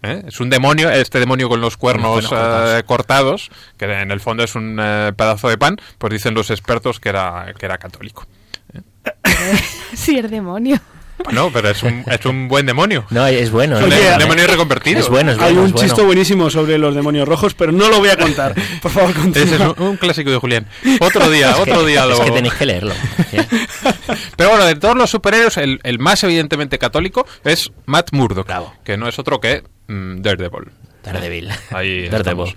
¿Eh? Es un demonio, este demonio con los cuernos Los cuernos eh, cortados, que en el fondo es un eh, pedazo de pan, pues dicen los expertos que era, que era católico. sí, el demonio. Bueno, pero es un, es un buen demonio. No, es bueno. Es un, Oye, un demonio reconvertido. Es bueno, es Hay bueno. un es bueno. chiste buenísimo sobre los demonios rojos, pero no lo voy a contar. Por favor, Ese continúa. es un, un clásico de Julián. Otro día, Es que- otro día Es lo... que tenéis que leerlo. ¿sí? Pero bueno, de todos los superhéroes, el, el más evidentemente católico es Matt Murdock, Bravo. que no es otro que mm, Daredevil. Daredevil. Ahí Daredevil. estamos.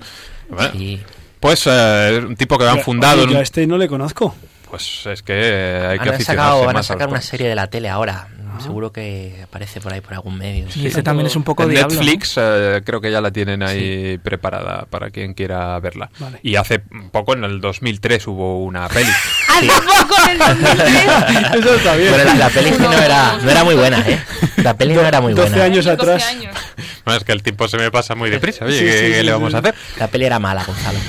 Bueno, Sí. Pues eh, un tipo que han Oye, fundado... en yo un- a este no le conozco. Pues es que hay que Van a, aficionarse sacado, van a sacar una serie de la tele ahora. Seguro que aparece por ahí por algún medio. Y ese también es un poco En diablo. ¿no? Netflix eh, creo que ya la tienen ahí preparada para quien quiera verla. Vale. Y hace poco, en el 2003, hubo una peli. Sí. Tampoco en el 2003. Eso está bien. Pero la, la peli no era, no era muy buena, ¿eh? La peli no era muy 12 buena. años 12 atrás. años. Bueno, es que el tiempo se me pasa muy deprisa. Oye, Sí, ¿qué, sí, qué sí, le vamos sí. a hacer? La peli era mala, Gonzalo.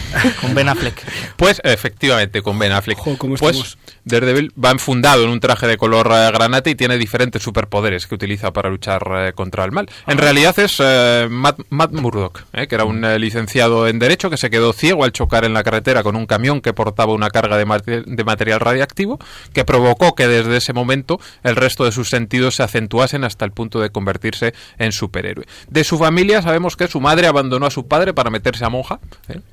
Con Ben Affleck. Pues efectivamente, con Ben Affleck. Jo, ¿cómo pues? Daredevil va enfundado en un traje de color eh, granate y tiene diferentes superpoderes que utiliza para luchar eh, contra el mal. En realidad es eh, Matt, Matt Murdock, eh, que era un eh, licenciado en Derecho que se quedó ciego al chocar en la carretera con un camión que portaba una carga de, mate- de material radiactivo que provocó que desde ese momento el resto de sus sentidos se acentuasen hasta el punto de convertirse en superhéroe. De su familia sabemos que su madre abandonó a su padre para meterse a monja.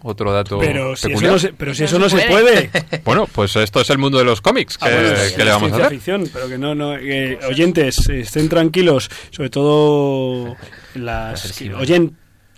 Otro dato Pero si, eso no se, pero si No eso se no se puede. puede. Bueno, pues esto es el mundo de los cómics. ¿Qué, Ah, bueno, le vamos a hacer? ficción, pero que no, no, eh, oyentes, estén tranquilos, sobre todo las Agresiva.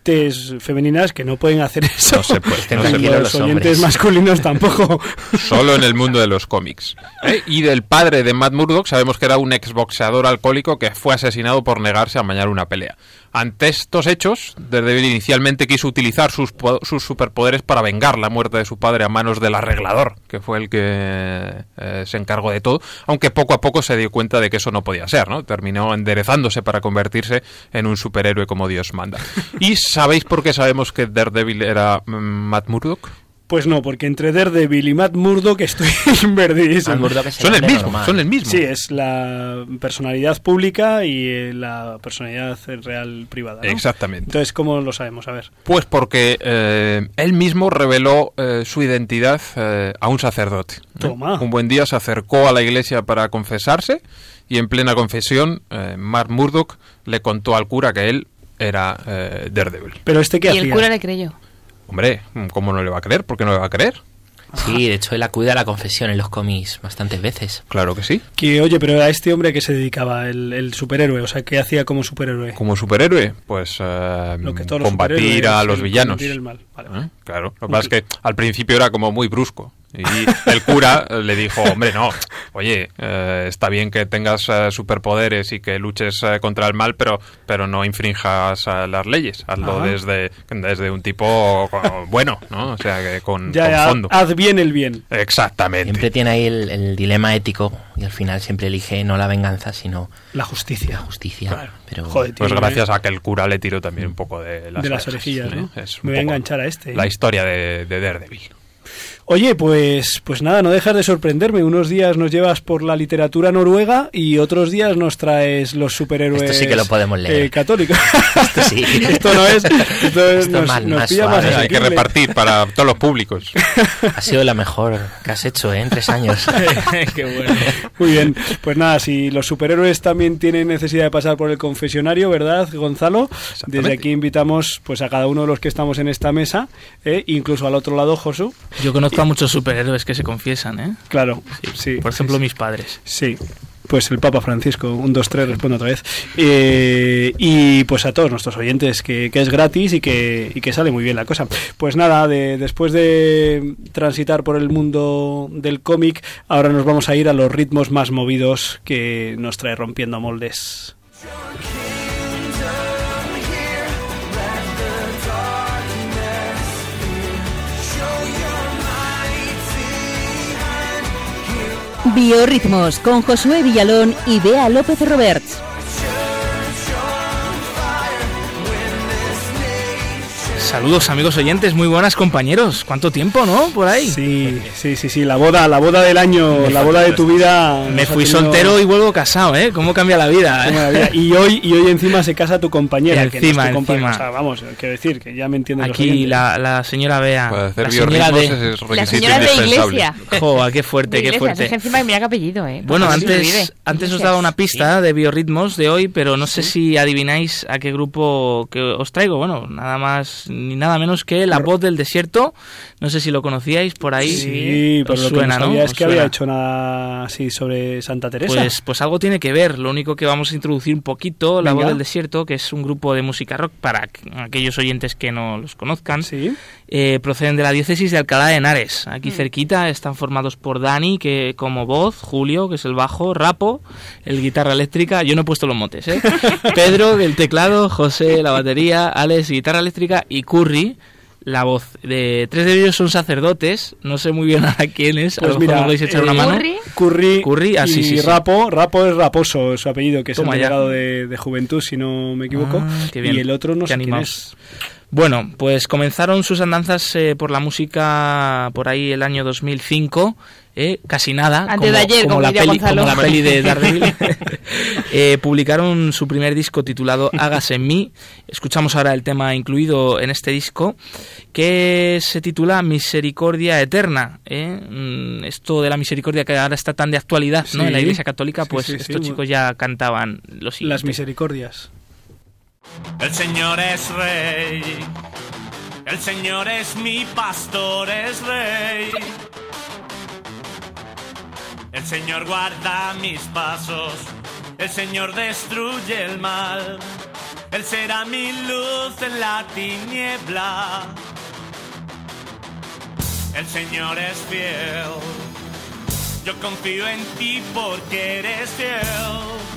Oyentes femeninas que no pueden hacer eso. No se puede, no se los los oyentes masculinos tampoco. Solo en el mundo de los cómics. ¿eh? Y del padre de Matt Murdock sabemos que era un exboxeador alcohólico que fue asesinado por negarse a mañar una pelea. Ante estos hechos, Daredevil inicialmente quiso utilizar sus, sus superpoderes para vengar la muerte de su padre a manos del arreglador, que fue el que eh, se encargó de todo, aunque poco a poco se dio cuenta de que eso no podía ser, ¿no? Terminó enderezándose para convertirse en un superhéroe como Dios manda. ¿Y sabéis por qué sabemos que Daredevil era mm, Matt Murdock? Pues no, porque entre Daredevil y Matt Murdock estoy. Matt Murdock es Son el mismo, normal. son el mismo. Sí, es la personalidad pública y eh, la personalidad real privada. ¿no? Exactamente. Entonces, ¿cómo lo sabemos? A ver. Pues porque eh, él mismo reveló eh, su identidad eh, a un sacerdote. Toma. Un buen día se acercó a la iglesia para confesarse y en plena confesión, eh, Mark Murdoch le contó al cura que él era eh, Daredevil. Pero este qué Y el hacía? cura le creyó. Hombre, ¿cómo no le va a creer? ¿Por qué no le va a creer? Sí, de hecho él acude a la confesión en los cómics bastantes veces. Claro que sí. Que, oye, pero a este hombre que se dedicaba, el, el superhéroe, o sea, ¿qué hacía como superhéroe? Como superhéroe, pues eh, Lo que todos los combatir superhéroes, a los villanos. combatir el mal. Vale, vale. ¿Eh? Claro, lo que pasa es que al principio era como muy brusco. Y el cura eh, le dijo, hombre, no, oye, eh, está bien que tengas eh, superpoderes y que luches eh, contra el mal, pero, pero no infrinjas eh, las leyes. Hazlo Ah. desde, desde un tipo bueno, ¿no? O sea, que con, Ya, con ya, fondo. haz bien el bien. Exactamente. Siempre tiene ahí el, el dilema ético y al final siempre elige no la venganza, sino La justicia. la justicia. Claro. Pero Joder, Pues gracias a que el cura le tiró también un poco de las, De las orejillas, ¿no? Es Me voy a enganchar a este. La historia de, de Daredevil. Oye, pues, pues nada, no dejas de sorprenderme. Unos días nos llevas por la literatura noruega y otros días nos traes los superhéroes Esto sí que lo podemos leer. eh, católicos. Esto sí. esto no es. Esto, es- Esto nos, más- nos más pilla suave. más Hay que repartir para todos los públicos. ha sido la mejor que has hecho ¿eh? en tres años. Qué bueno. Muy bien, pues nada, si los superhéroes también tienen necesidad de pasar por el confesionario, ¿verdad, Gonzalo? Desde aquí invitamos pues a cada uno de los que estamos en esta mesa, ¿eh? incluso al otro lado, Josu. Yo conozco a muchos superhéroes que se confiesan, ¿eh? Claro, sí. Por ejemplo, sí, mis padres. Sí. Pues el Papa Francisco, un, dos, tres, respondo otra vez. Eh, y pues a todos nuestros oyentes, que, que es gratis y que, y que sale muy bien la cosa. Pues nada, de, después de transitar por el mundo del cómic, ahora nos vamos a ir a los ritmos más movidos que nos trae rompiendo moldes. Biorritmos con Josué Villalón y Bea López Roberts. Saludos amigos oyentes, muy buenas compañeros. ¿Cuánto tiempo, no? Por ahí. Sí, sí, sí, sí, la boda, la boda del año, la boda de tu vida. Me fui tenido- soltero y vuelvo casado, ¿eh? ¿Cómo cambia la vida? Eh? la vida. Y hoy, y hoy encima se casa tu compañera. Y que no es encima, tu compañera. encima. O sea, vamos, quiero decir que ya me entienden los Aquí la, la señora Bea. Para hacer La señora biorritmos de... es La señora de iglesia. Joa, qué fuerte, De qué iglesia, fuerte. es que encima mira qué apellido, ¿eh? Bueno, antes, antes os daba una pista de biorritmos de hoy, pero no sé si adivináis a qué grupo que os traigo. Bueno, nada más ni nada menos que La Voz del Desierto. No sé si lo conocíais por ahí. Sí, pero lo suena, que no ¿no? sabía es que había hecho nada así sobre Santa Teresa. Pues, pues algo tiene que ver. Lo único que vamos a introducir un poquito, La Venga. Voz del Desierto, que es un grupo de música rock para que- aquellos oyentes que no los conozcan. sí. Eh, proceden de la diócesis de Alcalá de Henares. Mm. Aquí cerquita están formados por Dani, que como voz, Julio, que es el bajo, Rapo, el guitarra eléctrica, yo no he puesto los motes, ¿eh? Pedro, del teclado, José, la batería, Alex, guitarra eléctrica y Curry, la voz. De, tres de ellos son sacerdotes, no sé muy bien a quién es, Pues a lo mira, mejor me podéis echar eh, una mano. Curry. Curry, ah, sí, y sí, sí. Rapo. Rapo es Raposo, su apellido, que es Toma el delegado de, de Juventud, si no me equivoco. Ah, qué bien. Y el otro no Qué sé quién es. Bueno, pues comenzaron sus andanzas eh, por la música por ahí el año 2005, eh, casi nada, Antes de ayer, como la peli, como la peli de Daredevil. Eh, publicaron su primer disco titulado Hágase en mí. Escuchamos ahora el tema incluido en este disco, que se titula Misericordia Eterna. eh. Mm, Esto de la misericordia que ahora está tan de actualidad ¿no? Sí. en la Iglesia Católica, pues sí, sí, estos chicos ya cantaban lo siguiente. Las misericordias. El Señor es rey. El Señor es mi pastor, es rey. El Señor guarda mis pasos. El Señor destruye el mal. Él será mi luz en la tiniebla. El Señor es fiel. Yo confío en ti porque eres fiel.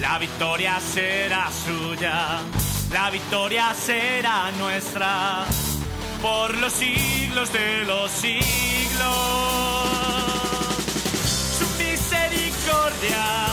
La victoria será suya, la victoria será nuestra por los siglos de los siglos. Su misericordia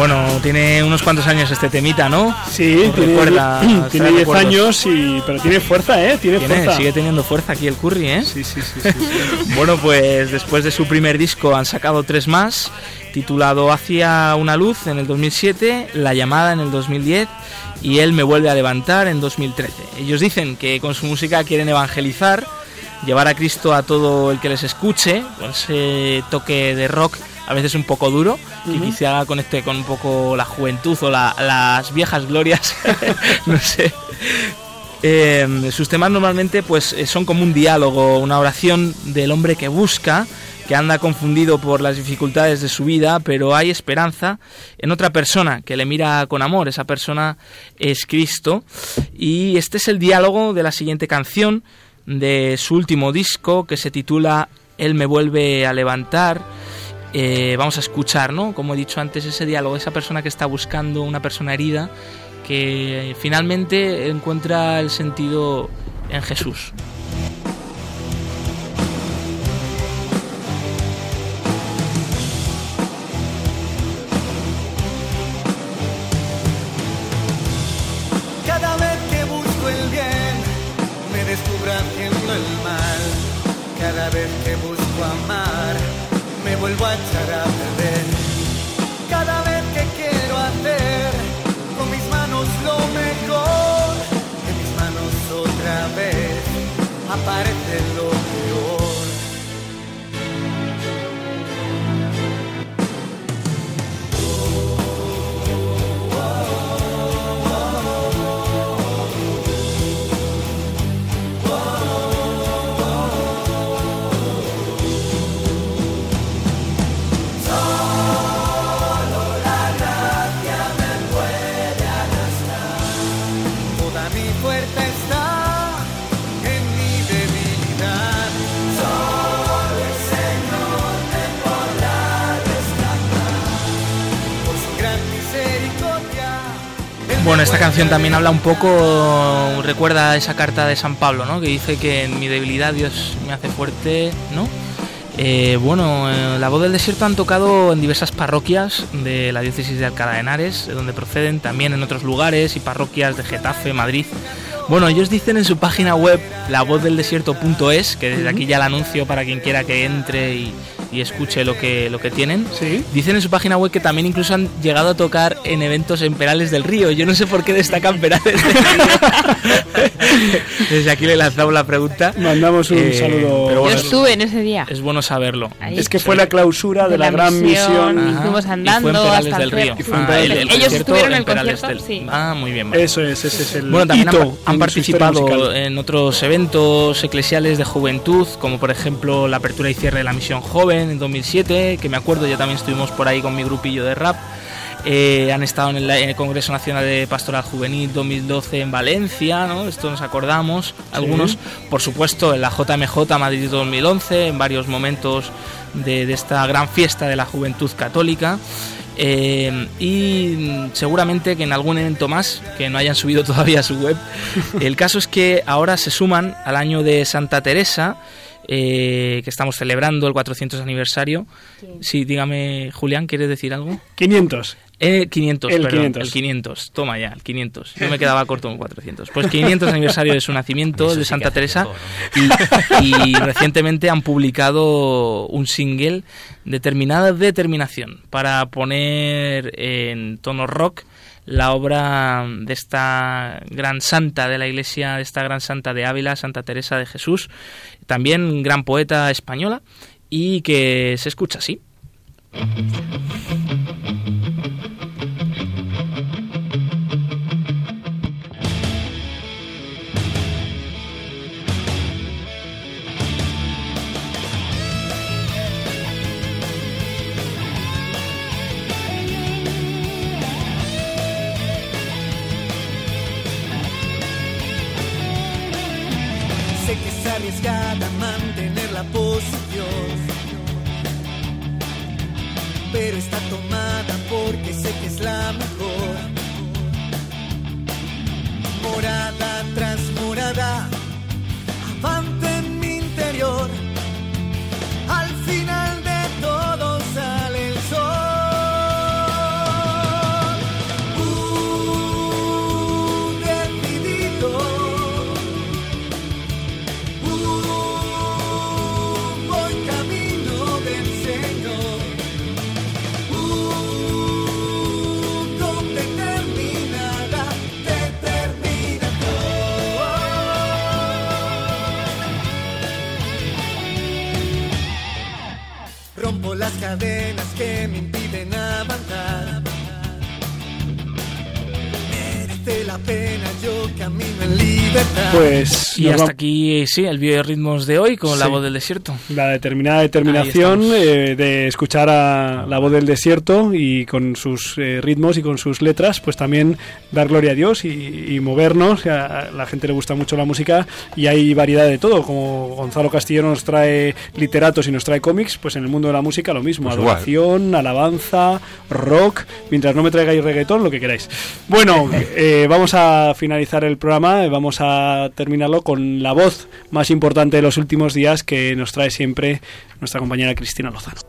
Bueno, tiene unos cuantos años este temita, ¿no? Sí, tiene, recuerda- tiene trae 10 recuerdos. años, y, pero tiene fuerza, ¿eh? Tiene, Tiene- fuerza. sigue teniendo fuerza aquí el Curry, ¿eh? Sí, sí, sí. sí, sí. Bueno, pues después de su primer disco han sacado tres más, titulado Hacia una luz en el 2007, La llamada en el 2010 y Él me vuelve a levantar en 2013. Ellos dicen que con su música quieren evangelizar, llevar a Cristo a todo el que les escuche, con ese toque de rock a veces un poco duro, que quizá conecte con un poco la juventud o la- las viejas glorias, no sé. Eh, sus temas normalmente pues eh, son como un diálogo, una oración del hombre que busca, que anda confundido por las dificultades de su vida, pero hay esperanza en otra persona que le mira con amor. Esa persona es Cristo. Y este es el diálogo de la siguiente canción de su último disco que se titula Él me vuelve a levantar. Eh, vamos a escuchar, ¿no? Como he dicho antes, ese diálogo, esa persona que está buscando una persona herida que finalmente encuentra el sentido en Jesús. Canción también habla un poco, recuerda esa carta de San Pablo, ¿no? Que dice que en mi debilidad Dios me hace fuerte, ¿no? Eh, bueno, eh, la voz del desierto han tocado en diversas parroquias de la diócesis de Alcalá de Henares, de donde proceden también en otros lugares y parroquias de Getafe, Madrid. Bueno, ellos dicen en su página web, lavozdeldesierto.es, que desde aquí ya la anuncio para quien quiera que entre y, y escuche lo que, lo que tienen. Sí. Dicen en su página web que también incluso han llegado a tocar en eventos en Perales del Río. Yo no sé por qué destacan Perales del Río. Desde aquí le lanzamos la pregunta. Mandamos un Eh, saludo. pero bueno, Yo estuve en ese día. Es bueno saberlo. Ahí. Es que fue la clausura de, De la, la gran misión. misión. Y fue en andando Perales hasta del el Río. Fue Ah, Perales el- del el Río. Ellos concierto estuvieron en el Perales concierto, del- sí. Ah, muy bien. vale. Eso es, ese es el Bueno, también hito han, participado en otros eventos eclesiales de juventud, como por ejemplo la apertura y cierre de la misión joven en 2007, que me acuerdo, ya también estuvimos por ahí con mi grupillo de rap. Eh, han estado en el, Congreso Nacional de Pastoral Juvenil 2012 en Valencia, ¿no? Esto nos acordamos. Algunos, por supuesto, en la JMJ Madrid 2011, en varios momentos de, esta gran fiesta de la juventud católica. Eh, y seguramente que en algún evento más que no hayan subido todavía a su web. El caso es que ahora se suman al año de Santa Teresa, eh, que estamos celebrando el 400 aniversario. Sí. dígame, Julián, ¿quieres decir algo? 500. Eh, 500, el 500. El 500. Toma ya, el 500. Yo me quedaba corto con 400. Pues 500 aniversario de su nacimiento, de Santa Teresa. y, recientemente han publicado un single, Determinada Determinación, para poner en tono rock la obra de esta gran santa de la iglesia, de esta gran santa de Ávila, Santa Teresa de Jesús, también gran poeta española, y que se escucha así. Arriesgada mantener la posición. Pero está tomada porque sé que es la mejor. Morada tras morada, cadenas que me impiden avanzar. Merece la pena, yo camino. Pues. Y hasta aquí, sí, el ritmos de hoy con la voz del desierto. La determinada determinación eh, de escuchar a la voz del desierto y con sus eh, ritmos y con sus letras, pues también dar gloria a Dios y, movernos. A la gente le gusta mucho la música y hay variedad de todo. Como Gonzalo Castillo nos trae literatos y nos trae cómics, pues en el mundo de la música lo mismo. Pues Adoración, alabanza, rock, mientras no me traigáis reggaetón, lo que queráis. Bueno, eh, vamos a finalizar el programa, vamos a terminarlo con la voz más importante de los últimos días que nos trae siempre nuestra compañera Cristina Lozano.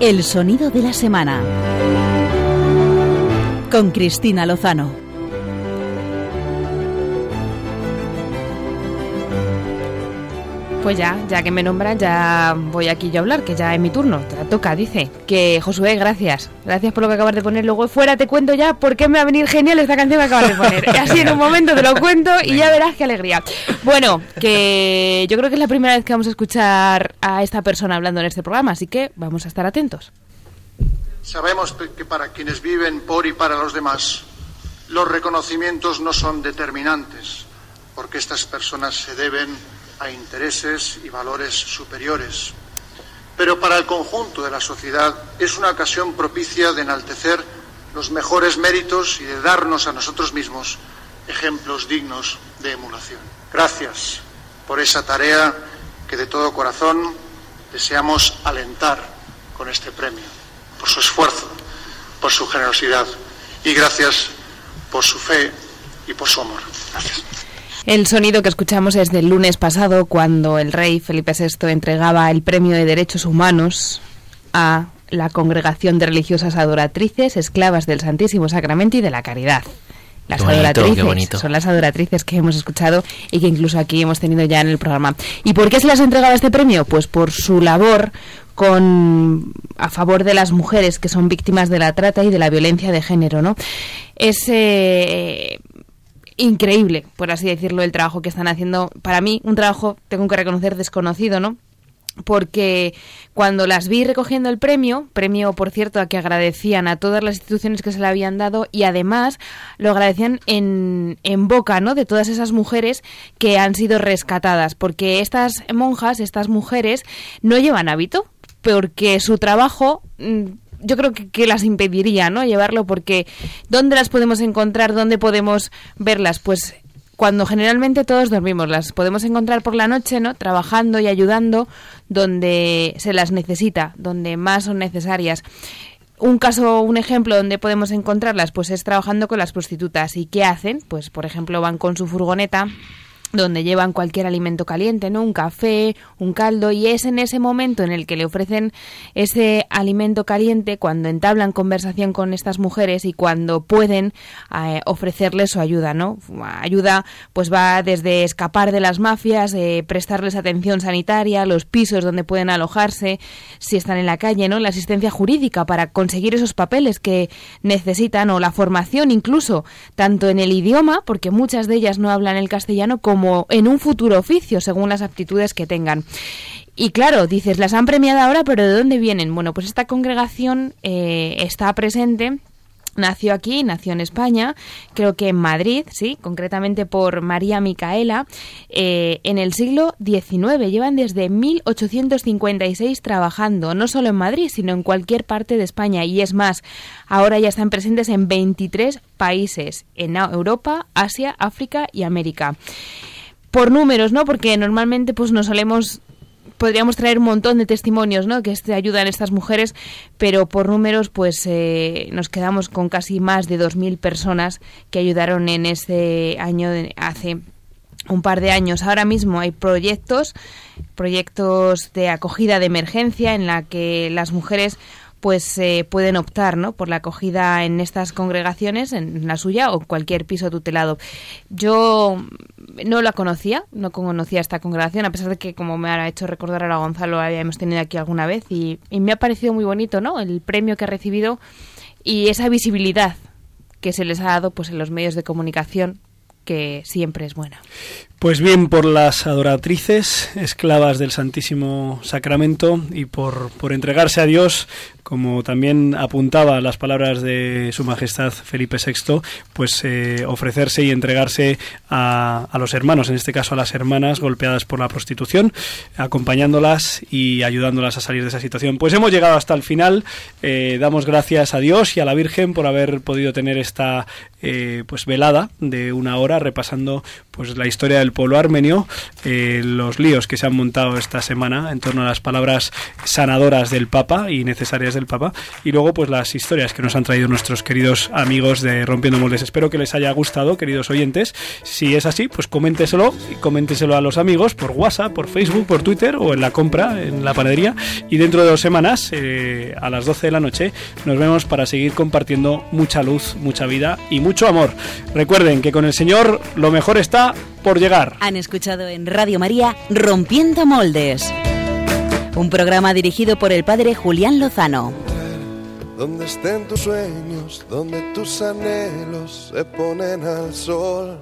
El sonido de la semana. Con Cristina Lozano. Pues ya, ya que me nombran, ya voy aquí yo a hablar, que ya es mi turno. Te la toca, dice. Que Josué, gracias. Gracias por lo que acabas de poner. Luego fuera te cuento ya por qué me va a venir genial esta canción que acabas de poner. Así en un momento te lo cuento y ya verás qué alegría. Bueno, que yo creo que es la primera vez que vamos a escuchar a esta persona hablando en este programa, así que vamos a estar atentos. Sabemos que para quienes viven por y para los demás, los reconocimientos no son determinantes, porque estas personas se deben a intereses y valores superiores. Pero para el conjunto de la sociedad es una ocasión propicia de enaltecer los mejores méritos y de darnos a nosotros mismos ejemplos dignos de emulación. Gracias por esa tarea que de todo corazón deseamos alentar con este premio, por su esfuerzo, por su generosidad y gracias por su fe y por su amor. Gracias. El sonido que escuchamos es del lunes pasado, cuando el rey Felipe VI entregaba el Premio de Derechos Humanos a la Congregación de Religiosas Adoratrices, Esclavas del Santísimo Sacramento y de la Caridad. Las adoratrices son las adoratrices que hemos escuchado y que incluso aquí hemos tenido ya en el programa. ¿Y por qué se les entregaba este premio? Pues por su labor con a favor de las mujeres que son víctimas de la trata y de la violencia de género, ¿no? Es eh, increíble, por así decirlo, el trabajo que están haciendo. Para mí, un trabajo, tengo que reconocer, desconocido, ¿no? porque cuando las vi recogiendo el premio, premio por cierto a que agradecían a todas las instituciones que se le habían dado y además lo agradecían en, en boca ¿no? de todas esas mujeres que han sido rescatadas, porque estas monjas, estas mujeres, no llevan hábito, porque su trabajo mm, yo creo que, que, las impediría, ¿no? Llevarlo porque ¿dónde las podemos encontrar? ¿Dónde podemos verlas? Pues cuando generalmente todos dormimos, las podemos encontrar por la noche, ¿no? Trabajando y ayudando donde se las necesita, donde más son necesarias. Un caso, un ejemplo donde podemos encontrarlas, pues es trabajando con las prostitutas. ¿Y qué hacen? Pues, por ejemplo, van con su furgoneta donde llevan cualquier alimento caliente, ¿no? Un café, un caldo, y es en ese momento en el que le ofrecen ese alimento caliente cuando entablan conversación con estas mujeres y cuando pueden eh, ofrecerles su ayuda, ¿no? Ayuda pues va desde escapar de las mafias, eh, prestarles atención sanitaria, los pisos donde pueden alojarse, si están en la calle, ¿no? La asistencia jurídica para conseguir esos papeles que necesitan o la formación incluso, tanto en el idioma, porque muchas de ellas no hablan el castellano, como como en un futuro oficio, según las aptitudes que tengan. Y claro, dices, las han premiado ahora, pero ¿de dónde vienen? Bueno, pues esta congregación eh, está presente Nació aquí, nació en España, creo que en Madrid, sí, concretamente por María Micaela, eh, en el siglo XIX. Llevan desde 1856 trabajando, no solo en Madrid, sino en cualquier parte de España. Y es más, ahora ya están presentes en 23 países, en Europa, Asia, África y América. Por números, ¿no? Porque normalmente pues nos solemos podríamos traer un montón de testimonios ¿no? que este, ayudan estas mujeres, pero por números pues eh, nos quedamos con casi más de 2.000 personas que ayudaron en ese año, hace un par de años. Ahora mismo hay proyectos, proyectos de acogida de emergencia en la que las mujeres pues eh, pueden optar ¿no? por la acogida en estas congregaciones, en la suya o cualquier piso tutelado. Yo no la conocía, no conocía esta congregación, a pesar de que, como me ha hecho recordar a Gonzalo, la habíamos tenido aquí alguna vez y, y me ha parecido muy bonito ¿no? el premio que ha recibido y esa visibilidad que se les ha dado pues en los medios de comunicación que siempre es buena. Pues bien, por las adoratrices, esclavas del Santísimo Sacramento y por, por entregarse a Dios, como también apuntaba las palabras de Su Majestad Felipe VI, pues eh, ofrecerse y entregarse a, a, los hermanos, en este caso a las hermanas golpeadas por la prostitución, acompañándolas y ayudándolas a salir de esa situación. Pues hemos llegado hasta el final, eh, damos gracias a Dios y a la Virgen por haber podido tener esta eh, pues velada de una hora repasando pues la historia del pueblo armenio, eh, los líos que se han montado esta semana en torno a las palabras sanadoras del Papa y necesarias del Papa, y luego pues las historias que nos han traído nuestros queridos amigos de Rompiendo Moldes. Espero que les haya gustado, queridos oyentes. Si es así, pues coménteselo y coménteselo a los amigos por WhatsApp, por Facebook, por Twitter o en la compra, en la panadería. Y dentro de dos semanas, eh, a las 12 de la noche, nos vemos para seguir compartiendo mucha luz, mucha vida y mucho amor. Recuerden que con el Señor lo mejor está por llegar. Han escuchado en Radio María Rompiendo Moldes, un programa dirigido por el padre Julián Lozano. Donde estén tus sueños, donde tus anhelos se ponen al sol.